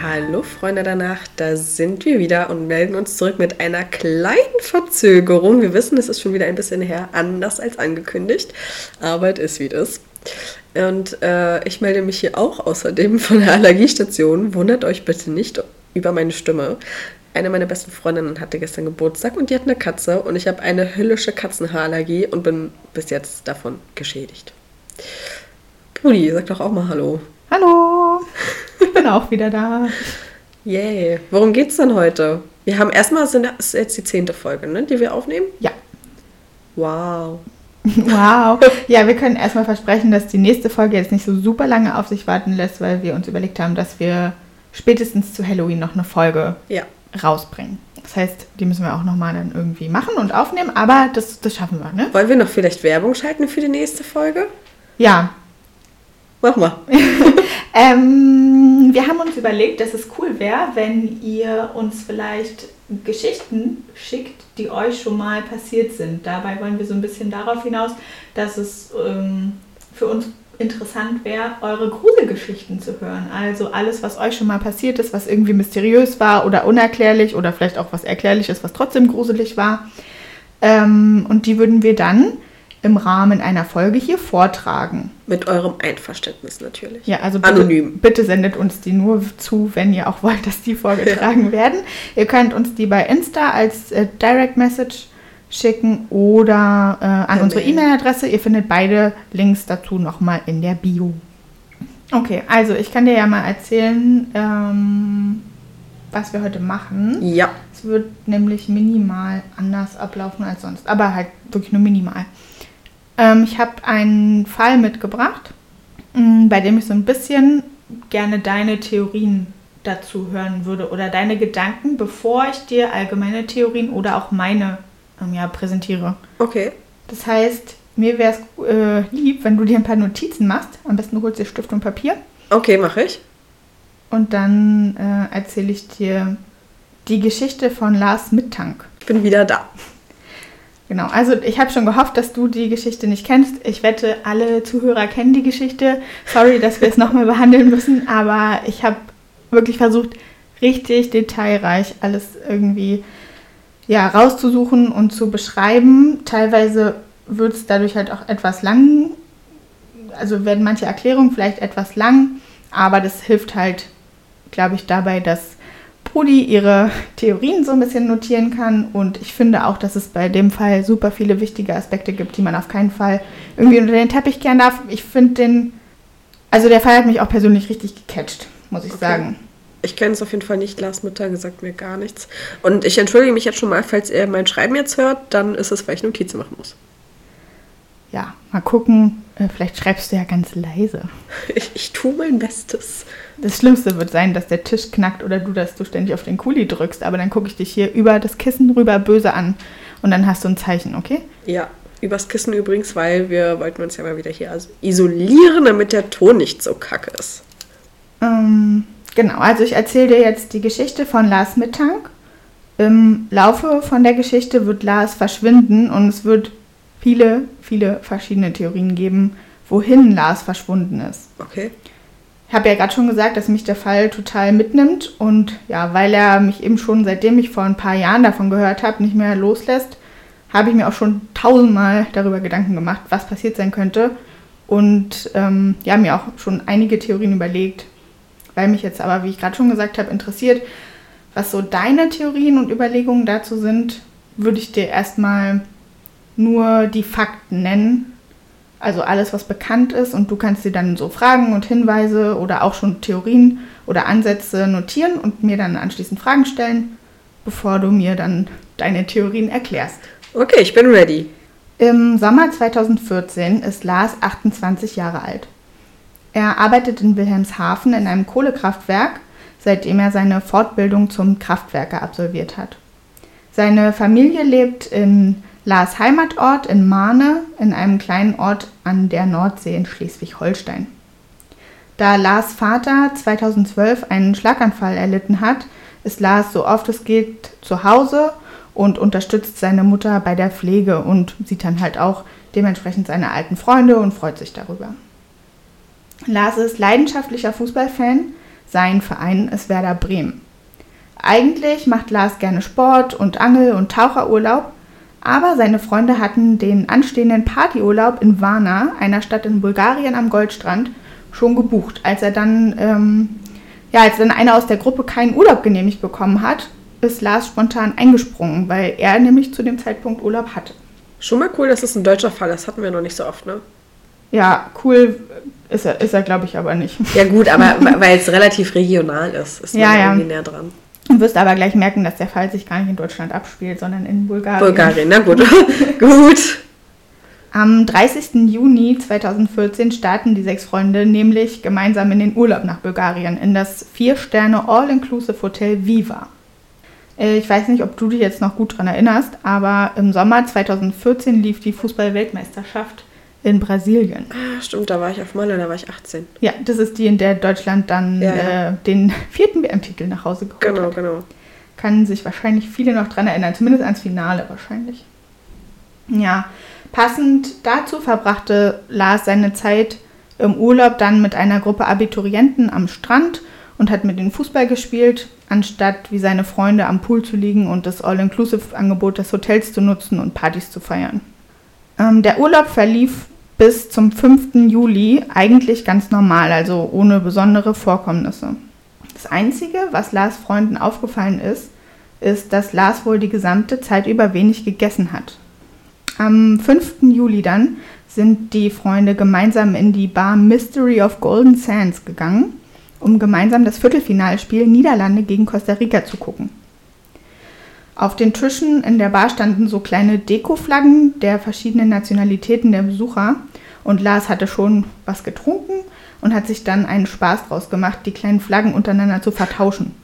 Hallo Freunde der Nacht, da sind wir wieder und melden uns zurück mit einer kleinen Verzögerung. Wir wissen, es ist schon wieder ein bisschen her, anders als angekündigt, es ist wie das. Und äh, ich melde mich hier auch außerdem von der Allergiestation. Wundert euch bitte nicht über meine Stimme. Eine meiner besten Freundinnen hatte gestern Geburtstag und die hat eine Katze und ich habe eine höllische Katzenhaarallergie und bin bis jetzt davon geschädigt. Brudi, sag doch auch mal Hallo. Hallo, ich bin auch wieder da. Yay. Worum geht's denn heute? Wir haben erstmal, sind das jetzt die zehnte Folge, ne, die wir aufnehmen? Ja. Wow. Wow. Ja, wir können erstmal versprechen, dass die nächste Folge jetzt nicht so super lange auf sich warten lässt, weil wir uns überlegt haben, dass wir spätestens zu Halloween noch eine Folge Ja. rausbringen. Das heißt, die müssen wir auch nochmal dann irgendwie machen und aufnehmen, aber das, das schaffen wir, ne? Wollen wir noch vielleicht Werbung schalten für die nächste Folge? Ja. Mach mal. Ähm, wir haben uns überlegt, dass es cool wäre, wenn ihr uns vielleicht Geschichten schickt, die euch schon mal passiert sind. Dabei wollen wir so ein bisschen darauf hinaus, dass es ähm, für uns interessant wäre, eure Gruselgeschichten zu hören. Also alles, was euch schon mal passiert ist, was irgendwie mysteriös war oder unerklärlich oder vielleicht auch was erklärlich ist, was trotzdem gruselig war. Ähm, und die würden wir dann im Rahmen einer Folge hier vortragen. Mit eurem Einverständnis natürlich. Ja, also bitte, Anonym. bitte sendet uns die nur zu, wenn ihr auch wollt, dass die vorgetragen werden. Ihr könnt uns die bei Insta als äh, Direct Message schicken oder äh, an Per unsere Mail. E-Mail-Adresse. Ihr findet beide Links dazu nochmal in der Bio. Okay, also ich kann dir ja mal erzählen, ähm, was wir heute machen. Ja. Es wird nämlich minimal anders ablaufen als sonst, aber halt wirklich nur minimal. Ähm, ich habe einen Fall mitgebracht, mh, bei dem ich so ein bisschen gerne deine Theorien dazu hören würde oder deine Gedanken, bevor ich dir allgemeine Theorien oder auch meine ähm, ja, präsentiere. Okay. Das heißt, mir wäre es äh, lieb, wenn du dir ein paar Notizen machst. Am besten du holst dir Stift und Papier. Okay, mache ich. Und dann äh, erzähle ich dir die Geschichte von Lars Mittank. Ich bin wieder da. Genau, also ich habe schon gehofft, dass du die Geschichte nicht kennst. Ich wette, alle Zuhörer kennen die Geschichte. Sorry, dass wir es nochmal behandeln müssen, aber ich habe wirklich versucht, richtig detailreich alles irgendwie ja, rauszusuchen und zu beschreiben. Teilweise wird es dadurch halt auch etwas lang, also werden manche Erklärungen vielleicht etwas lang, aber das hilft halt, glaube ich, dabei, dass Brudi ihre Theorien so ein bisschen notieren kann. Und ich finde auch, dass es bei dem Fall super viele wichtige Aspekte gibt, die man auf keinen Fall irgendwie unter den Teppich kehren darf. Ich finde den, also der Fall hat mich auch persönlich richtig gecatcht, muss ich Okay. sagen. Ich kenne es auf jeden Fall nicht. Lars Mutter gesagt mir gar nichts. Und ich entschuldige mich jetzt schon mal, falls ihr mein Schreiben jetzt hört, dann ist es, weil ich Notizen machen muss. Ja, mal gucken. Äh, Vielleicht schreibst du ja ganz leise. Ich, ich tue mein Bestes. Das Schlimmste wird sein, dass der Tisch knackt oder du, dass du ständig auf den Kuli drückst. Aber dann gucke ich dich hier über das Kissen rüber böse an. Und dann hast du ein Zeichen, okay? Ja, übers Kissen übrigens, weil wir wollten uns ja mal wieder hier also isolieren, damit der Ton nicht so kacke ist. Ähm, genau, also ich erzähle dir jetzt die Geschichte von Lars Mittank. Im Laufe von der Geschichte wird Lars verschwinden und es wird viele, viele verschiedene Theorien geben, wohin Lars verschwunden ist. Okay. Ich habe ja gerade schon gesagt, dass mich der Fall total mitnimmt und ja, weil er mich eben schon seitdem ich vor ein paar Jahren davon gehört habe, nicht mehr loslässt, habe ich mir auch schon tausendmal darüber Gedanken gemacht, was passiert sein könnte und ähm, ja, mir auch schon einige Theorien überlegt, weil mich jetzt aber, wie ich gerade schon gesagt habe, interessiert, was so deine Theorien und Überlegungen dazu sind, würde ich dir erstmal nur die Fakten nennen. Also alles, was bekannt ist und du kannst dir dann so Fragen und Hinweise oder auch schon Theorien oder Ansätze notieren und mir dann anschließend Fragen stellen, bevor du mir dann deine Theorien erklärst. Okay, ich bin ready. Im Sommer 2014 ist Lars 28 Jahre alt. Er arbeitet in Wilhelmshaven in einem Kohlekraftwerk, seitdem er seine Fortbildung zum Kraftwerker absolviert hat. Seine Familie lebt in Lars Heimatort in Mahne, in einem kleinen Ort an der Nordsee in Schleswig-Holstein. Da Lars Vater 2012 einen Schlaganfall erlitten hat, ist Lars so oft es geht zu Hause und unterstützt seine Mutter bei der Pflege und sieht dann halt auch dementsprechend seine alten Freunde und freut sich darüber. Lars ist leidenschaftlicher Fußballfan. Sein Verein ist Werder Bremen. Eigentlich macht Lars gerne Sport und Angel- und Taucherurlaub, aber seine Freunde hatten den anstehenden Partyurlaub in Varna, einer Stadt in Bulgarien am Goldstrand, schon gebucht. Als er dann, ähm, ja, als dann einer aus der Gruppe keinen Urlaub genehmigt bekommen hat, ist Lars spontan eingesprungen, weil er nämlich zu dem Zeitpunkt Urlaub hatte. Schon mal cool, dass es ein deutscher Fall ist. Das hatten wir noch nicht so oft, ne? Ja, cool ist er, ist er glaube ich, aber nicht. Ja, gut, aber weil es relativ regional ist, ist man Ja, ja. irgendwie näher dran. Du wirst aber gleich merken, dass der Fall sich gar nicht in Deutschland abspielt, sondern in Bulgarien. Bulgarien, na gut. gut. Am 30. Juni 2014 starten die sechs Freunde nämlich gemeinsam in den Urlaub nach Bulgarien, in das Vier-Sterne All-Inclusive Hotel Viva. Äh, Ich weiß nicht, ob du dich jetzt noch gut dran erinnerst, aber im Sommer 2014 lief die Fußball-Weltmeisterschaft in Brasilien. Ah, stimmt, da war ich auf Malle, da war ich 18. Ja, das ist die, in der Deutschland dann Ja, ja. Äh, den vierten WM-Titel nach Hause geholt Genau, hat. genau. Kann sich wahrscheinlich viele noch dran erinnern, zumindest ans Finale wahrscheinlich. Ja, passend dazu verbrachte Lars seine Zeit im Urlaub dann mit einer Gruppe Abiturienten am Strand und hat mit ihnen Fußball gespielt, anstatt wie seine Freunde am Pool zu liegen und das All-Inclusive-Angebot des Hotels zu nutzen und Partys zu feiern. Ähm, der Urlaub verlief bis zum 5. Juli eigentlich ganz normal, also ohne besondere Vorkommnisse. Das Einzige, was Lars Freunden aufgefallen ist, ist, dass Lars wohl die gesamte Zeit über wenig gegessen hat. Am 5. Juli dann sind die Freunde gemeinsam in die Bar Mystery of Golden Sands gegangen, um gemeinsam das Viertelfinalspiel Niederlande gegen Costa Rica zu gucken. Auf den Tischen in der Bar standen so kleine Dekoflaggen der verschiedenen Nationalitäten der Besucher und Lars hatte schon was getrunken und hat sich dann einen Spaß draus gemacht, die kleinen Flaggen untereinander zu vertauschen.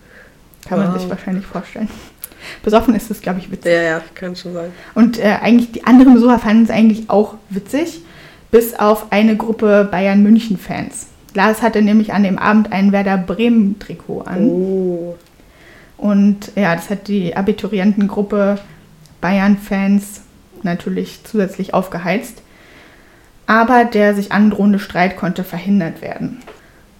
Kann man Wow. sich wahrscheinlich vorstellen. Besoffen ist es, glaube ich, witzig. Ja, ja, kann schon sein. Und äh, eigentlich die anderen Besucher fanden es eigentlich auch witzig, bis auf eine Gruppe Bayern München Fans. Lars hatte nämlich an dem Abend ein Werder Bremen Trikot an Oh. Und ja, das hat die Abiturientengruppe Bayern Fans natürlich zusätzlich aufgeheizt. Aber der sich androhende Streit konnte verhindert werden.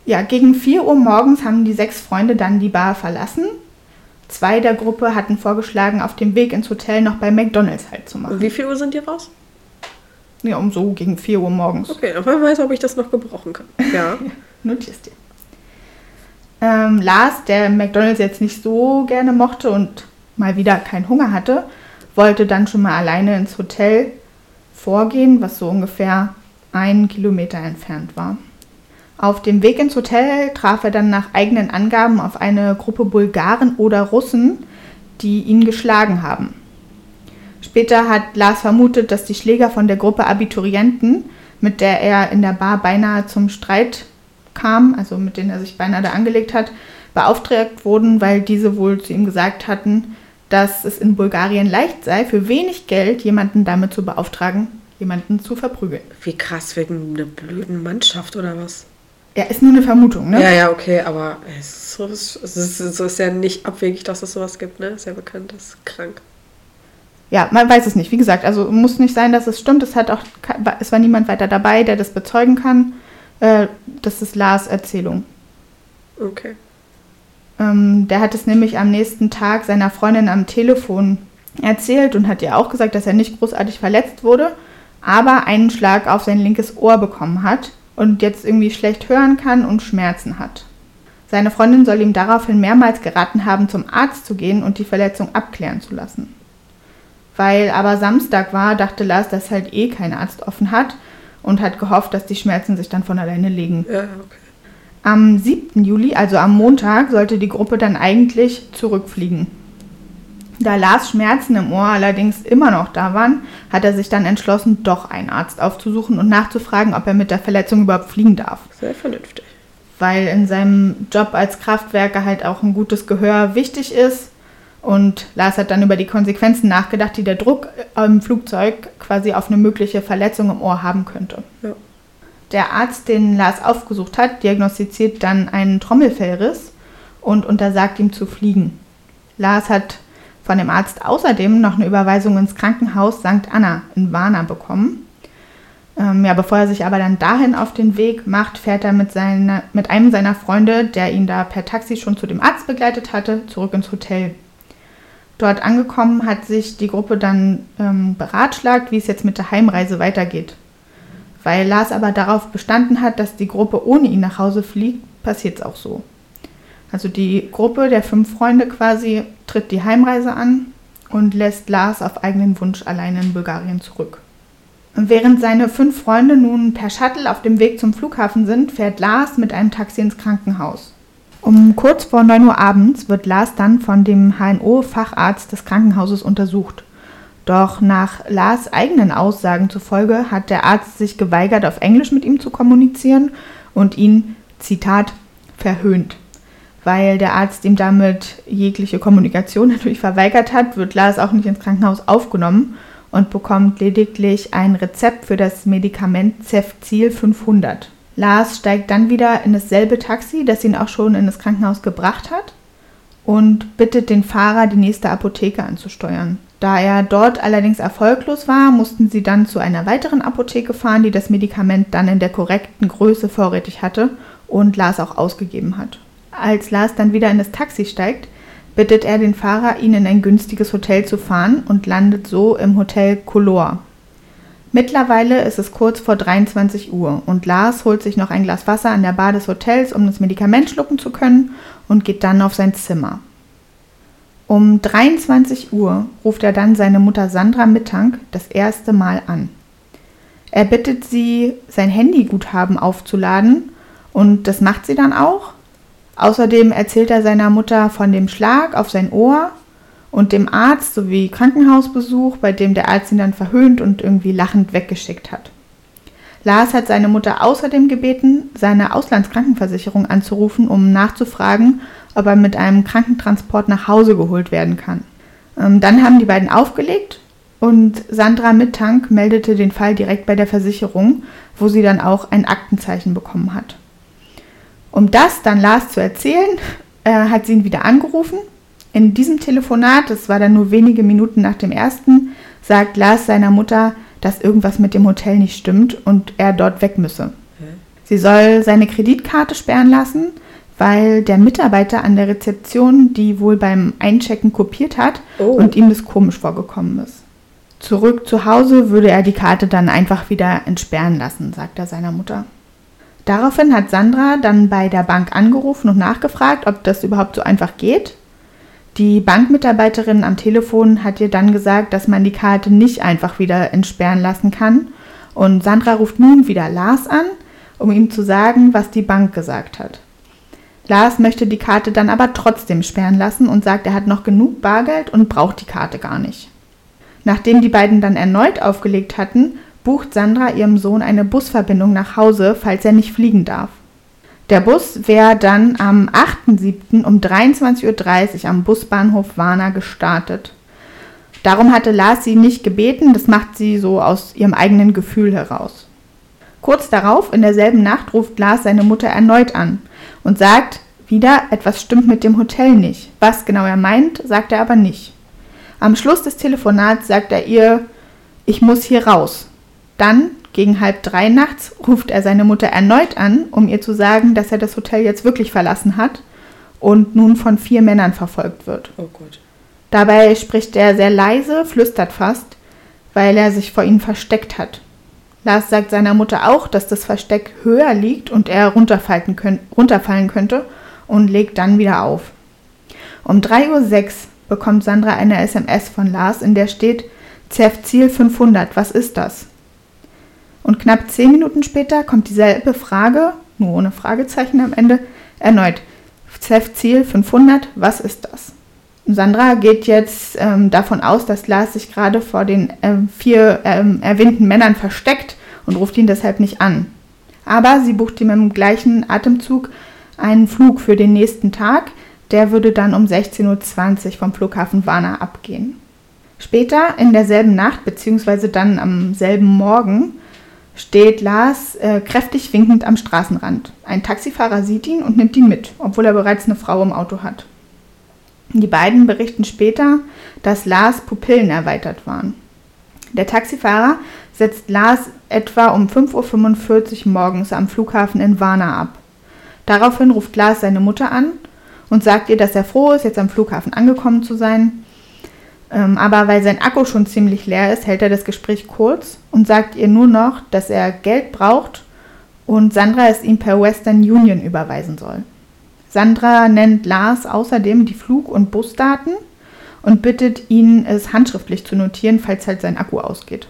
Ja, gegen 4 Uhr morgens haben die sechs Freunde dann die Bar verlassen. Zwei der Gruppe hatten vorgeschlagen, auf dem Weg ins Hotel noch bei McDonalds halt zu machen. Wie viel Uhr sind die raus? Ja, um so gegen 4 Uhr morgens. Okay, aber wer weiß, ob ich das noch gebrauchen kann. Ja. Notierst dir. Ähm, Lars, der McDonalds jetzt nicht so gerne mochte und mal wieder keinen Hunger hatte, wollte dann schon mal alleine ins Hotel vorgehen, was so ungefähr einen Kilometer entfernt war. Auf dem Weg ins Hotel traf er dann nach eigenen Angaben auf eine Gruppe Bulgaren oder Russen, die ihn geschlagen haben. Später hat Lars vermutet, dass die Schläger von der Gruppe Abiturienten, mit der er in der Bar beinahe zum Streit kam, also mit denen er sich beinahe da angelegt hat, beauftragt wurden, weil diese wohl zu ihm gesagt hatten, dass es in Bulgarien leicht sei, für wenig Geld jemanden damit zu beauftragen, jemanden zu verprügeln. Wie krass, wegen einer blöden Mannschaft oder was? Ja, ist nur eine Vermutung, ne? Ja, ja, okay, aber es ist, so, es ist, so ist ja nicht abwegig, dass es sowas gibt, ne? Ist ja bekannt, das ist krank. Ja, man weiß es nicht. Wie gesagt, also muss nicht sein, dass es stimmt. Es hat auch, es war niemand weiter dabei, der das bezeugen kann. Äh, das ist Lars Erzählung. Okay. Ähm, der hat es nämlich am nächsten Tag seiner Freundin am Telefon erzählt und hat ihr auch gesagt, dass er nicht großartig verletzt wurde, aber einen Schlag auf sein linkes Ohr bekommen hat und jetzt irgendwie schlecht hören kann und Schmerzen hat. Seine Freundin soll ihm daraufhin mehrmals geraten haben, zum Arzt zu gehen und die Verletzung abklären zu lassen. Weil aber Samstag war, dachte Lars, dass halt eh kein Arzt offen hat und hat gehofft, dass die Schmerzen sich dann von alleine legen. Ja, okay. Am 7. Juli, also am Montag, sollte die Gruppe dann eigentlich zurückfliegen. Da Lars Schmerzen im Ohr allerdings immer noch da waren, hat er sich dann entschlossen, doch einen Arzt aufzusuchen und nachzufragen, ob er mit der Verletzung überhaupt fliegen darf. Sehr vernünftig. Weil in seinem Job als Kraftwerker halt auch ein gutes Gehör wichtig ist. Und Lars hat dann über die Konsequenzen nachgedacht, die der Druck im Flugzeug quasi auf eine mögliche Verletzung im Ohr haben könnte. Ja. Der Arzt, den Lars aufgesucht hat, diagnostiziert dann einen Trommelfellriss und untersagt ihm zu fliegen. Lars hat von dem Arzt außerdem noch eine Überweisung ins Krankenhaus St. Anna in Varna bekommen. Ähm, ja, bevor er sich aber dann dahin auf den Weg macht, fährt er mit, seiner, mit einem seiner Freunde, der ihn da per Taxi schon zu dem Arzt begleitet hatte, zurück ins Hotel. Dort angekommen hat sich die Gruppe dann ähm, beratschlagt, wie es jetzt mit der Heimreise weitergeht. Weil Lars aber darauf bestanden hat, dass die Gruppe ohne ihn nach Hause fliegt, passiert es auch so. Also die Gruppe der fünf Freunde quasi tritt die Heimreise an und lässt Lars auf eigenen Wunsch alleine in Bulgarien zurück. Während seine fünf Freunde nun per Shuttle auf dem Weg zum Flughafen sind, fährt Lars mit einem Taxi ins Krankenhaus. Um kurz vor 9 Uhr abends wird Lars dann von dem HNO-Facharzt des Krankenhauses untersucht. Doch nach Lars eigenen Aussagen zufolge hat der Arzt sich geweigert, auf Englisch mit ihm zu kommunizieren und ihn, Zitat, verhöhnt. Weil der Arzt ihm damit jegliche Kommunikation natürlich verweigert hat, wird Lars auch nicht ins Krankenhaus aufgenommen und bekommt lediglich ein Rezept für das Medikament Cefzil 500. Lars steigt dann wieder in dasselbe Taxi, das ihn auch schon in das Krankenhaus gebracht hat und bittet den Fahrer, die nächste Apotheke anzusteuern. Da er dort allerdings erfolglos war, mussten sie dann zu einer weiteren Apotheke fahren, die das Medikament dann in der korrekten Größe vorrätig hatte und Lars auch ausgegeben hat. Als Lars dann wieder in das Taxi steigt, bittet er den Fahrer, ihn in ein günstiges Hotel zu fahren und landet so im Hotel Color. Mittlerweile ist es kurz vor 23 Uhr und Lars holt sich noch ein Glas Wasser an der Bar des Hotels, um das Medikament schlucken zu können und geht dann auf sein Zimmer. Um 23 Uhr ruft er dann seine Mutter Sandra Mittank das erste Mal an. Er bittet sie, sein Handyguthaben aufzuladen und das macht sie dann auch. Außerdem erzählt er seiner Mutter von dem Schlag auf sein Ohr und dem Arzt sowie Krankenhausbesuch, bei dem der Arzt ihn dann verhöhnt und irgendwie lachend weggeschickt hat. Lars hat seine Mutter außerdem gebeten, seine Auslandskrankenversicherung anzurufen, um nachzufragen, ob er mit einem Krankentransport nach Hause geholt werden kann. Ähm, dann haben die beiden aufgelegt und Sandra Mittank meldete den Fall direkt bei der Versicherung, wo sie dann auch ein Aktenzeichen bekommen hat. Um das dann Lars zu erzählen, äh, hat sie ihn wieder angerufen. In diesem Telefonat, das war dann nur wenige Minuten nach dem ersten, sagt Lars seiner Mutter, dass irgendwas mit dem Hotel nicht stimmt und er dort weg müsse. Sie soll seine Kreditkarte sperren lassen, weil der Mitarbeiter an der Rezeption die wohl beim Einchecken kopiert hat oh. und ihm das komisch vorgekommen ist. Zurück zu Hause würde er die Karte dann einfach wieder entsperren lassen, sagt er seiner Mutter. Daraufhin hat Sandra dann bei der Bank angerufen und nachgefragt, ob das überhaupt so einfach geht. Die Bankmitarbeiterin am Telefon hat ihr dann gesagt, dass man die Karte nicht einfach wieder entsperren lassen kann. Und Sandra ruft nun wieder Lars an, um ihm zu sagen, was die Bank gesagt hat. Lars möchte die Karte dann aber trotzdem sperren lassen und sagt, er hat noch genug Bargeld und braucht die Karte gar nicht. Nachdem die beiden dann erneut aufgelegt hatten, bucht Sandra ihrem Sohn eine Busverbindung nach Hause, falls er nicht fliegen darf. Der Bus wäre dann am 8.7. um 23.30 Uhr am Busbahnhof Warna gestartet. Darum hatte Lars sie nicht gebeten, das macht sie so aus ihrem eigenen Gefühl heraus. Kurz darauf, in derselben Nacht, ruft Lars seine Mutter erneut an und sagt wieder, etwas stimmt mit dem Hotel nicht. Was genau er meint, sagt er aber nicht. Am Schluss des Telefonats sagt er ihr, ich muss hier raus. Dann, gegen halb drei nachts, ruft er seine Mutter erneut an, um ihr zu sagen, dass er das Hotel jetzt wirklich verlassen hat und nun von vier Männern verfolgt wird. Oh Gott. Dabei spricht er sehr leise, flüstert fast, weil er sich vor ihnen versteckt hat. Lars sagt seiner Mutter auch, dass das Versteck höher liegt und er runterfallen, könnt, runterfallen könnte und legt dann wieder auf. Um 3.06 Uhr bekommt Sandra eine SMS von Lars, in der steht, Zef Ziel 500, was ist das? Und knapp zehn Minuten später kommt dieselbe Frage, nur ohne Fragezeichen am Ende, erneut. CEF-Ziel 500, was ist das? Sandra geht jetzt ähm, davon aus, dass Lars sich gerade vor den ähm, vier ähm, erwähnten Männern versteckt und ruft ihn deshalb nicht an. Aber sie bucht ihm im gleichen Atemzug einen Flug für den nächsten Tag. Der würde dann um 16.20 Uhr vom Flughafen Warna abgehen. Später in derselben Nacht, beziehungsweise dann am selben Morgen, steht Lars äh, kräftig winkend am Straßenrand. Ein Taxifahrer sieht ihn und nimmt ihn mit, obwohl er bereits eine Frau im Auto hat. Die beiden berichten später, dass Lars Pupillen erweitert waren. Der Taxifahrer setzt Lars etwa um 5.45 Uhr morgens am Flughafen in Varna ab. Daraufhin ruft Lars seine Mutter an und sagt ihr, dass er froh ist, jetzt am Flughafen angekommen zu sein. Ähm, aber weil sein Akku schon ziemlich leer ist, hält er das Gespräch kurz und sagt ihr nur noch, dass er Geld braucht und Sandra es ihm per Western Union überweisen soll. Sandra nennt Lars außerdem die Flug- und Busdaten und bittet ihn, es handschriftlich zu notieren, falls halt sein Akku ausgeht.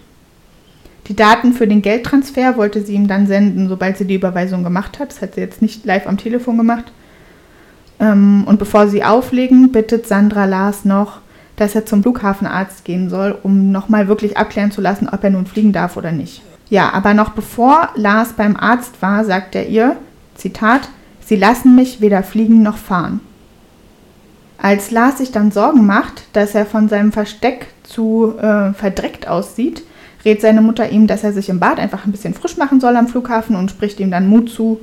Die Daten für den Geldtransfer wollte sie ihm dann senden, sobald sie die Überweisung gemacht hat. Das hat sie jetzt nicht live am Telefon gemacht. Ähm, und bevor sie auflegen, bittet Sandra Lars noch, dass er zum Flughafenarzt gehen soll, um nochmal wirklich abklären zu lassen, ob er nun fliegen darf oder nicht. Ja, aber noch bevor Lars beim Arzt war, sagt er ihr, Zitat, Sie lassen mich weder fliegen noch fahren. Als Lars sich dann Sorgen macht, dass er von seinem Versteck zu äh, verdreckt aussieht, rät seine Mutter ihm, dass er sich im Bad einfach ein bisschen frisch machen soll am Flughafen und spricht ihm dann Mut zu,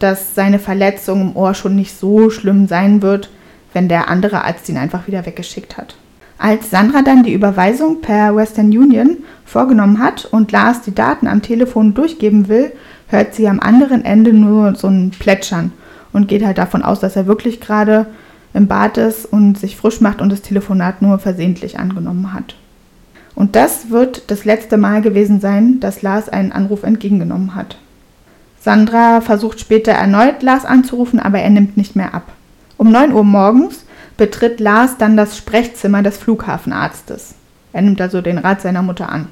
dass seine Verletzung im Ohr schon nicht so schlimm sein wird, wenn der andere Arzt ihn einfach wieder weggeschickt hat. Als Sandra dann die Überweisung per Western Union vorgenommen hat und Lars die Daten am Telefon durchgeben will, hört sie am anderen Ende nur so ein Plätschern und geht halt davon aus, dass er wirklich gerade im Bad ist und sich frisch macht und das Telefonat nur versehentlich angenommen hat. Und das wird das letzte Mal gewesen sein, dass Lars einen Anruf entgegengenommen hat. Sandra versucht später erneut Lars anzurufen, aber er nimmt nicht mehr ab. Um 9 Uhr morgens betritt Lars dann das Sprechzimmer des Flughafenarztes. Er nimmt also den Rat seiner Mutter an.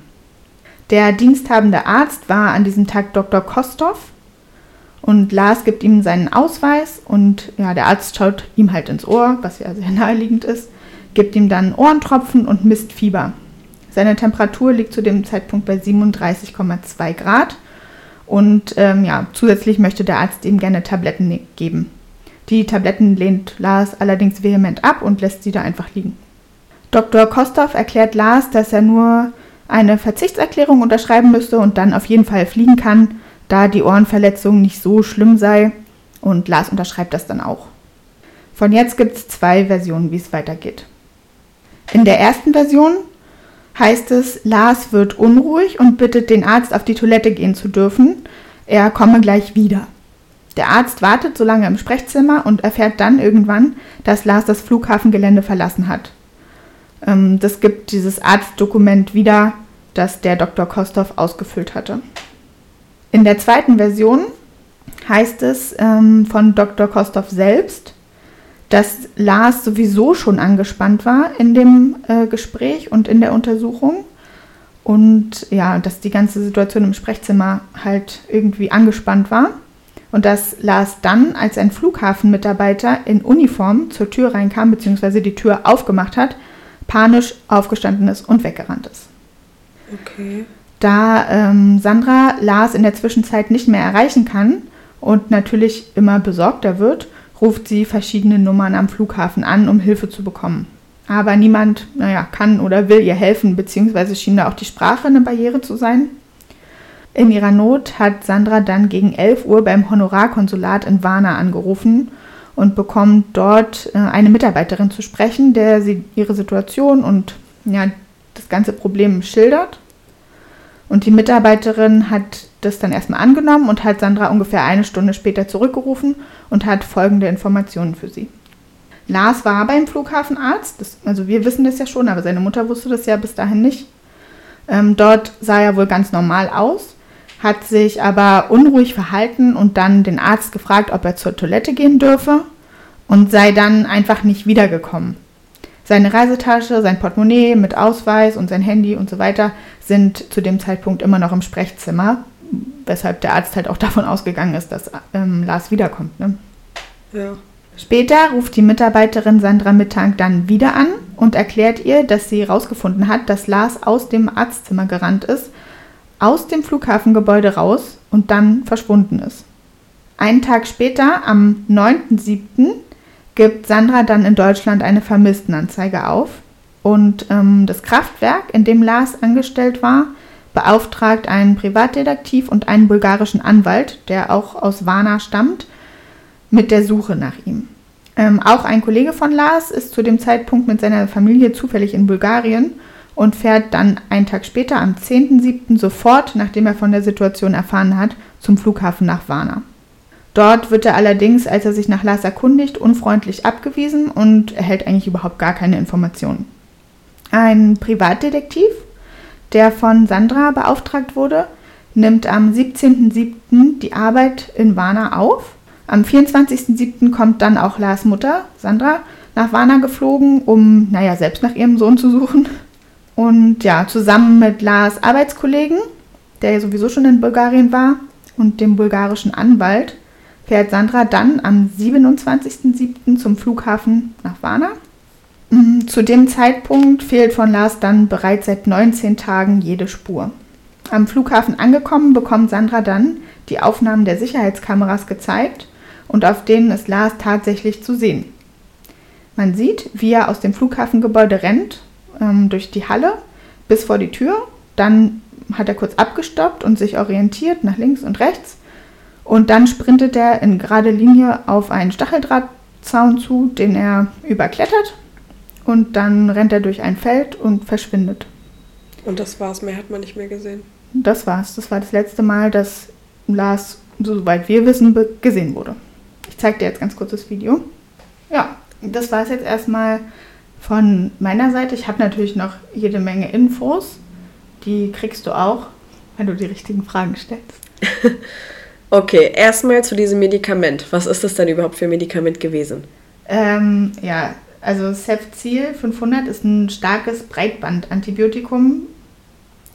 Der diensthabende Arzt war an diesem Tag Dr. Kostov und Lars gibt ihm seinen Ausweis und ja, der Arzt schaut ihm halt ins Ohr, was ja sehr naheliegend ist, gibt ihm dann Ohrentropfen und misst Fieber. Seine Temperatur liegt zu dem Zeitpunkt bei 37,2 Grad und ähm, ja, zusätzlich möchte der Arzt ihm gerne Tabletten ne-, geben. Die Tabletten lehnt Lars allerdings vehement ab und lässt sie da einfach liegen. Dr. Kostov erklärt Lars, dass er nur eine Verzichtserklärung unterschreiben müsste und dann auf jeden Fall fliegen kann da die Ohrenverletzung nicht so schlimm sei. Und Lars unterschreibt das dann auch. Von jetzt gibt es zwei Versionen, wie es weitergeht. In der ersten Version heißt es, Lars wird unruhig und bittet den Arzt, auf die Toilette gehen zu dürfen. Er komme gleich wieder. Der Arzt wartet so lange im Sprechzimmer und erfährt dann irgendwann, dass Lars das Flughafengelände verlassen hat. Ähm, das gibt dieses Arztdokument wieder, das der Dr. Kostov ausgefüllt hatte. In der zweiten Version heißt es ähm, von Dr. Kostov selbst, dass Lars sowieso schon angespannt war in dem äh, Gespräch und in der Untersuchung. Und ja, dass die ganze Situation im Sprechzimmer halt irgendwie angespannt war. Und dass Lars dann, als ein Flughafenmitarbeiter in Uniform zur Tür reinkam, beziehungsweise die Tür aufgemacht hat, panisch aufgestanden ist und weggerannt ist. Okay. Da ähm, Sandra Lars in der Zwischenzeit nicht mehr erreichen kann und natürlich immer besorgter wird, ruft sie verschiedene Nummern am Flughafen an, um Hilfe zu bekommen. Aber niemand, naja, kann oder will ihr helfen, beziehungsweise schien da auch die Sprache eine Barriere zu sein. In ihrer Not hat Sandra dann gegen 11 Uhr beim Honorarkonsulat in Varna angerufen und bekommt dort äh, eine Mitarbeiterin zu sprechen, der sie ihre Situation und ja, das ganze Problem schildert. Und die Mitarbeiterin hat das dann erstmal angenommen und hat Sandra ungefähr eine Stunde später zurückgerufen und hat folgende Informationen für sie. Lars war beim Flughafenarzt, das, also wir wissen das ja schon, aber seine Mutter wusste das ja bis dahin nicht. Ähm, dort sah er wohl ganz normal aus, hat sich aber unruhig verhalten und dann den Arzt gefragt, ob er zur Toilette gehen dürfe und sei dann einfach nicht wiedergekommen. Seine Reisetasche, sein Portemonnaie mit Ausweis und sein Handy und so weiter sind zu dem Zeitpunkt immer noch im Sprechzimmer, weshalb der Arzt halt auch davon ausgegangen ist, dass ähm, Lars wiederkommt. Ne? Ja. Später ruft die Mitarbeiterin Sandra Mittag dann wieder an und erklärt ihr, dass sie herausgefunden hat, dass Lars aus dem Arztzimmer gerannt ist, aus dem Flughafengebäude raus und dann verschwunden ist. Einen Tag später, am 9.7., gibt Sandra dann in Deutschland eine Vermisstenanzeige auf und ähm, das Kraftwerk, in dem Lars angestellt war, beauftragt einen Privatdetektiv und einen bulgarischen Anwalt, der auch aus Varna stammt, mit der Suche nach ihm. Ähm, auch ein Kollege von Lars ist zu dem Zeitpunkt mit seiner Familie zufällig in Bulgarien und fährt dann einen Tag später, am 10.07. sofort, nachdem er von der Situation erfahren hat, zum Flughafen nach Varna. Dort wird er allerdings, als er sich nach Lars erkundigt, unfreundlich abgewiesen und erhält eigentlich überhaupt gar keine Informationen. Ein Privatdetektiv, der von Sandra beauftragt wurde, nimmt am 17.07. die Arbeit in Varna auf. Am 24.07. kommt dann auch Lars Mutter, Sandra, nach Varna geflogen, um, naja, selbst nach ihrem Sohn zu suchen. Und ja, zusammen mit Lars Arbeitskollegen, der ja sowieso schon in Bulgarien war, und dem bulgarischen Anwalt, fährt Sandra dann am 27.07. zum Flughafen nach Varna. Mm, zu dem Zeitpunkt fehlt von Lars dann bereits seit 19 Tagen jede Spur. Am Flughafen angekommen bekommt Sandra dann die Aufnahmen der Sicherheitskameras gezeigt und auf denen ist Lars tatsächlich zu sehen. Man sieht, wie er aus dem Flughafengebäude rennt, ähm, durch die Halle bis vor die Tür. Dann hat er kurz abgestoppt und sich orientiert nach links und rechts. Und dann sprintet er in gerade Linie auf einen Stacheldrahtzaun zu, den er überklettert. Und dann rennt er durch ein Feld und verschwindet. Und das war's, mehr hat man nicht mehr gesehen. Das war's. Das war das letzte Mal, dass Lars, soweit wir wissen, gesehen wurde. Ich zeige dir jetzt ganz kurz das Video. Ja, das war es jetzt erstmal von meiner Seite. Ich habe natürlich noch jede Menge Infos. Die kriegst du auch, wenn du die richtigen Fragen stellst. okay, erstmal zu diesem Medikament. Was ist das denn überhaupt für ein Medikament gewesen? Ähm, ja, also Cefzil 500 ist ein starkes Breitbandantibiotikum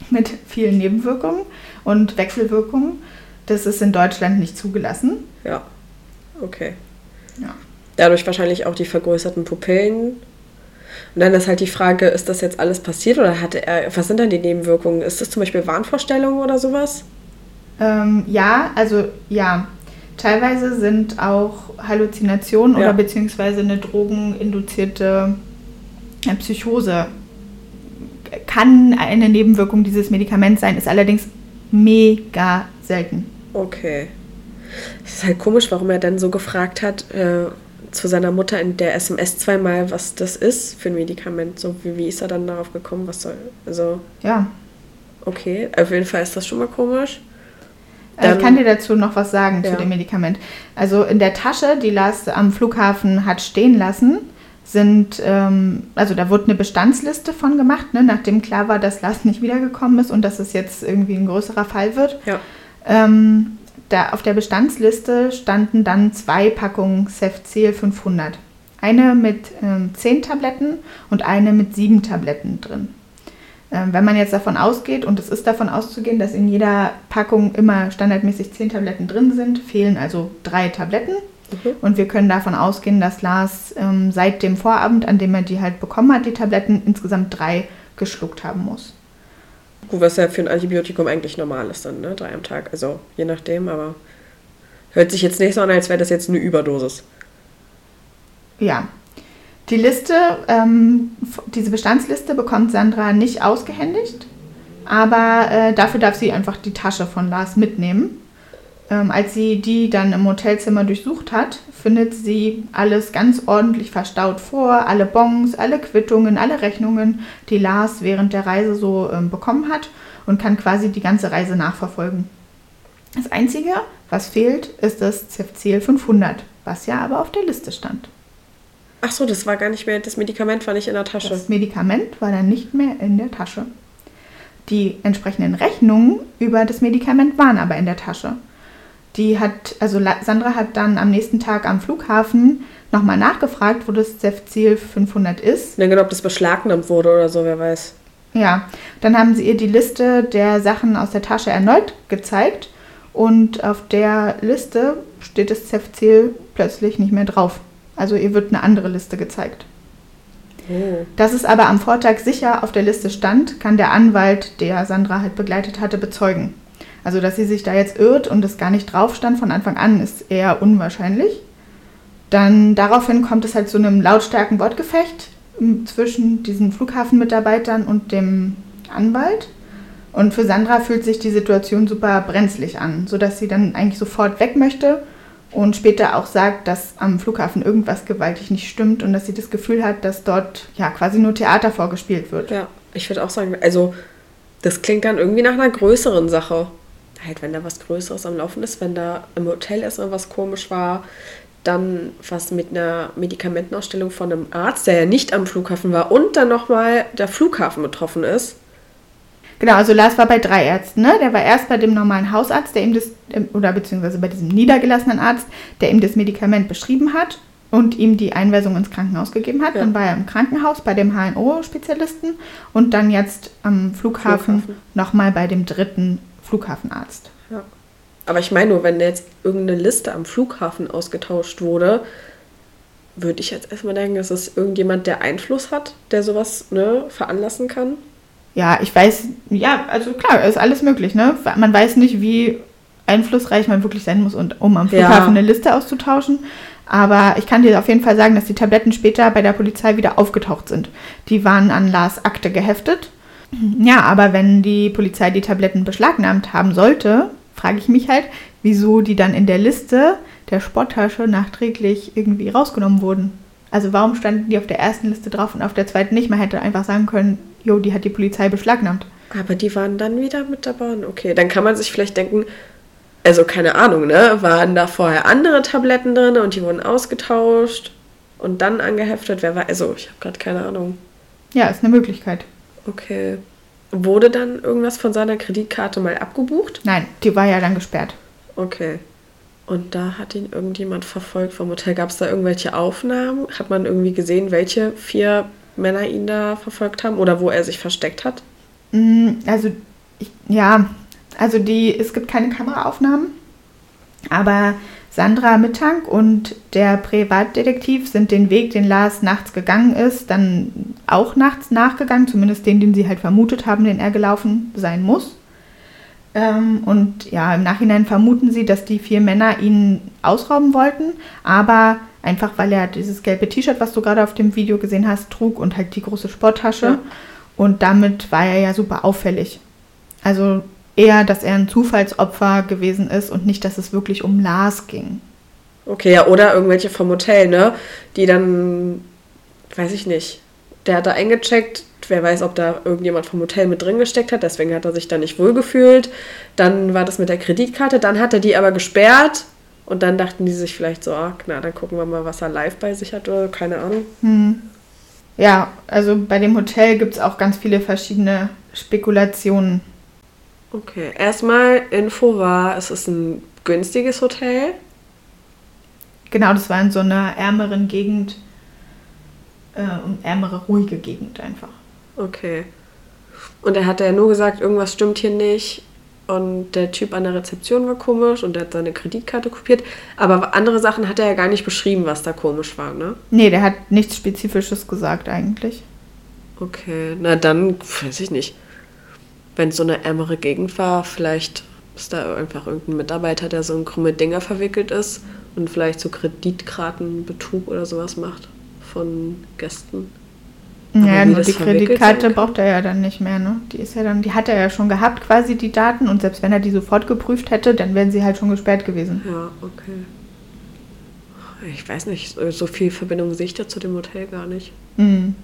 mit vielen Nebenwirkungen und Wechselwirkungen. Das ist in Deutschland nicht zugelassen. Ja, okay. Ja. Dadurch wahrscheinlich auch die vergrößerten Pupillen. Und dann ist halt die Frage, ist das jetzt alles passiert oder hatte er, was sind dann die Nebenwirkungen? Ist das zum Beispiel Wahnvorstellungen oder sowas? Ähm, ja, also ja. Teilweise sind auch Halluzinationen ja. oder beziehungsweise eine drogeninduzierte äh, Psychose kann eine Nebenwirkung dieses Medikaments sein, ist allerdings mega selten. Okay. Es ist halt komisch, warum er dann so gefragt hat äh, zu seiner Mutter in der SMS zweimal, was das ist für ein Medikament. So wie, wie ist er dann darauf gekommen, was soll. Also. Ja. Okay, auf jeden Fall ist das schon mal komisch. Dann, ich kann dir dazu noch was sagen ja. zu dem Medikament. Also in der Tasche, die Lars am Flughafen hat stehen lassen, sind, ähm, also da wurde eine Bestandsliste von gemacht, ne, nachdem klar war, dass Lars nicht wiedergekommen ist und dass es jetzt irgendwie ein größerer Fall wird. Ja. Ähm, da auf der Bestandsliste standen dann zwei Packungen Cefzil 500. Eine mit ähm, 10 Tabletten und eine mit 7 Tabletten drin. Ähm, wenn man jetzt davon ausgeht, und es ist davon auszugehen, dass in jeder Packung immer standardmäßig 10 Tabletten drin sind, fehlen also drei Tabletten. Mhm. Und wir können davon ausgehen, dass Lars ähm, seit dem Vorabend, an dem er die halt bekommen hat, die Tabletten insgesamt drei geschluckt haben muss. Gut, was ja für ein Antibiotikum eigentlich normal ist dann, ne? Drei am Tag. Also je nachdem, aber hört sich jetzt nicht so an, als wäre das jetzt eine Überdosis. Ja. Die Liste, ähm, diese Bestandsliste bekommt Sandra nicht ausgehändigt, aber äh, dafür darf sie einfach die Tasche von Lars mitnehmen. Ähm, als sie die dann im Hotelzimmer durchsucht hat, findet sie alles ganz ordentlich verstaut vor. Alle Bons, alle Quittungen, alle Rechnungen, die Lars während der Reise so ähm, bekommen hat und kann quasi die ganze Reise nachverfolgen. Das Einzige, was fehlt, ist das Cefzil 500, was ja aber auf der Liste stand. Ach so, das war gar nicht mehr, das Medikament war nicht in der Tasche. Das Medikament war dann nicht mehr in der Tasche. Die entsprechenden Rechnungen über das Medikament waren aber in der Tasche. Die hat, also Sandra hat dann am nächsten Tag am Flughafen nochmal nachgefragt, wo das Cefzil 500 ist. Ja, genau, ob das beschlagnahmt wurde oder so, wer weiß. Ja, dann haben sie ihr die Liste der Sachen aus der Tasche erneut gezeigt und auf der Liste steht das Cefzil plötzlich nicht mehr drauf. Also ihr wird eine andere Liste gezeigt. Oh. Dass es aber am Vortag sicher auf der Liste stand, kann der Anwalt, der Sandra halt begleitet hatte, bezeugen. Also, dass sie sich da jetzt irrt und es gar nicht drauf stand von Anfang an, ist eher unwahrscheinlich. Dann daraufhin kommt es halt zu einem lautstarken Wortgefecht zwischen diesen Flughafenmitarbeitern und dem Anwalt. Und für Sandra fühlt sich die Situation super brenzlig an, sodass sie dann eigentlich sofort weg möchte und später auch sagt, dass am Flughafen irgendwas gewaltig nicht stimmt und dass sie das Gefühl hat, dass dort ja quasi nur Theater vorgespielt wird. Ja. Ich würde auch sagen, also das klingt dann irgendwie nach einer größeren Sache. Halt, wenn da was Größeres am Laufen ist, wenn da im Hotel erstmal was komisch war, dann was mit einer Medikamentenausstellung von einem Arzt, der ja nicht am Flughafen war und dann nochmal der Flughafen betroffen ist. Genau, also Lars war bei drei Ärzten, ne? Der war erst bei dem normalen Hausarzt, der ihm das, ähm, oder beziehungsweise bei diesem niedergelassenen Arzt, der ihm das Medikament beschrieben hat und ihm die Einweisung ins Krankenhaus gegeben hat. Ja. Dann war er im Krankenhaus bei dem HNO-Spezialisten und dann jetzt am Flughafen, Flughafen. nochmal bei dem dritten Flughafenarzt. Ja. Aber ich meine nur, wenn jetzt irgendeine Liste am Flughafen ausgetauscht wurde, würde ich jetzt erstmal denken, dass es irgendjemand, der Einfluss hat, der sowas ne, veranlassen kann. Ja, ich weiß, ja, also klar, ist alles möglich, ne? Man weiß nicht, wie einflussreich man wirklich sein muss, und, um am Flughafen ja. eine Liste auszutauschen. Aber ich kann dir auf jeden Fall sagen, dass die Tabletten später bei der Polizei wieder aufgetaucht sind. Die waren an Lars Akte geheftet. Ja, aber wenn die Polizei die Tabletten beschlagnahmt haben sollte, frage ich mich halt, wieso die dann in der Liste der Sporttasche nachträglich irgendwie rausgenommen wurden. Also warum standen die auf der ersten Liste drauf und auf der zweiten nicht? Man hätte einfach sagen können, jo, die hat die Polizei beschlagnahmt. Aber die waren dann wieder mit dabei. Okay, dann kann man sich vielleicht denken, also keine Ahnung, ne? Waren da vorher andere Tabletten drin und die wurden ausgetauscht und dann angeheftet? Wer war? Also, ich habe gerade keine Ahnung. Ja, ist eine Möglichkeit. Okay. Wurde dann irgendwas von seiner Kreditkarte mal abgebucht? Nein, die war ja dann gesperrt. Okay. Und da hat ihn irgendjemand verfolgt vom Hotel. Gab es da irgendwelche Aufnahmen? Hat man irgendwie gesehen, welche vier Männer ihn da verfolgt haben oder wo er sich versteckt hat? Mm, also, ich, ja, also die, es gibt keine Kameraaufnahmen, aber Sandra Mittank und der Privatdetektiv sind den Weg, den Lars nachts gegangen ist, dann auch nachts nachgegangen, zumindest den, den sie halt vermutet haben, den er gelaufen sein muss. Ähm, und ja, im Nachhinein vermuten sie, dass die vier Männer ihn ausrauben wollten, aber einfach weil er dieses gelbe T-Shirt, was du gerade auf dem Video gesehen hast, trug und halt die große Sporttasche. Ja. Und damit war er ja super auffällig. Also eher, dass er ein Zufallsopfer gewesen ist und nicht, dass es wirklich um Lars ging. Okay, ja, oder irgendwelche vom Hotel, ne? Die dann, weiß ich nicht, der hat da eingecheckt, wer weiß, ob da irgendjemand vom Hotel mit drin gesteckt hat, deswegen hat er sich da nicht wohlgefühlt. Dann war das mit der Kreditkarte, dann hat er die aber gesperrt und dann dachten die sich vielleicht so, ach, na, dann gucken wir mal, was er live bei sich hat oder keine Ahnung. Hm. Ja, also bei dem Hotel gibt es auch ganz viele verschiedene Spekulationen. Okay, erstmal Info war, es ist ein günstiges Hotel. Genau, das war in so einer ärmeren Gegend, äh, ärmere, ruhige Gegend einfach. Okay. Und er hat ja nur gesagt, irgendwas stimmt hier nicht. Und der Typ an der Rezeption war komisch und der hat seine Kreditkarte kopiert. Aber andere Sachen hat er ja gar nicht beschrieben, was da komisch war, ne? Nee, der hat nichts Spezifisches gesagt eigentlich. Okay, na dann, weiß ich nicht wenn es so eine ärmere Gegend war, vielleicht ist da einfach irgendein Mitarbeiter, der so in krumme Dinger verwickelt ist und vielleicht so Kreditkartenbetrug oder sowas macht von Gästen. Ja, nur die Kreditkarte braucht er ja dann nicht mehr, ne? Die ist ja dann, die hat er ja schon gehabt, quasi die Daten, und selbst wenn er die sofort geprüft hätte, dann wären sie halt schon gesperrt gewesen. Ja, okay. Ich weiß nicht, so viel Verbindung sehe ich da zu dem Hotel gar nicht. Mhm.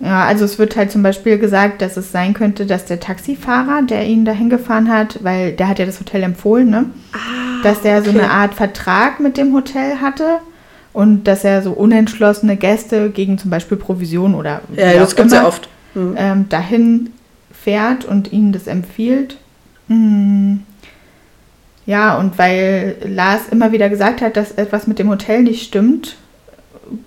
Ja, also es wird halt zum Beispiel gesagt, dass es sein könnte, dass der Taxifahrer, der ihn dahin gefahren hat, weil der hat ja das Hotel empfohlen, ne? Ah, dass der okay. so eine Art Vertrag mit dem Hotel hatte und dass er so unentschlossene Gäste gegen zum Beispiel Provision oder ja, das gibt es ja oft hm. ähm, dahin fährt und ihnen das empfiehlt. Hm. Ja, und weil Lars immer wieder gesagt hat, dass etwas mit dem Hotel nicht stimmt,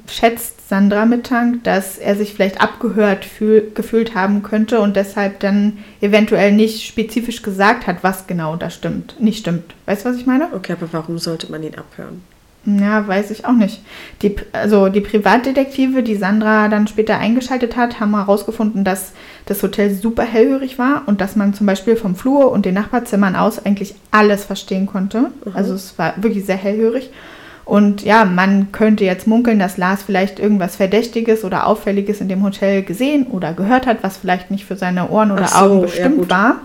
schätzt Sandra Mittank, dass er sich vielleicht abgehört fühl, gefühlt haben könnte und deshalb dann eventuell nicht spezifisch gesagt hat, was genau da stimmt, nicht stimmt. Weißt du, was ich meine? Okay, aber warum sollte man ihn abhören? Ja, weiß ich auch nicht. Die, also die Privatdetektive, die Sandra dann später eingeschaltet hat, haben herausgefunden, dass das Hotel super hellhörig war und dass man zum Beispiel vom Flur und den Nachbarzimmern aus eigentlich alles verstehen konnte. Mhm. Also es war wirklich sehr hellhörig. Und ja, man könnte jetzt munkeln, dass Lars vielleicht irgendwas Verdächtiges oder Auffälliges in dem Hotel gesehen oder gehört hat, was vielleicht nicht für seine Ohren oder so, Augen bestimmt ja, war.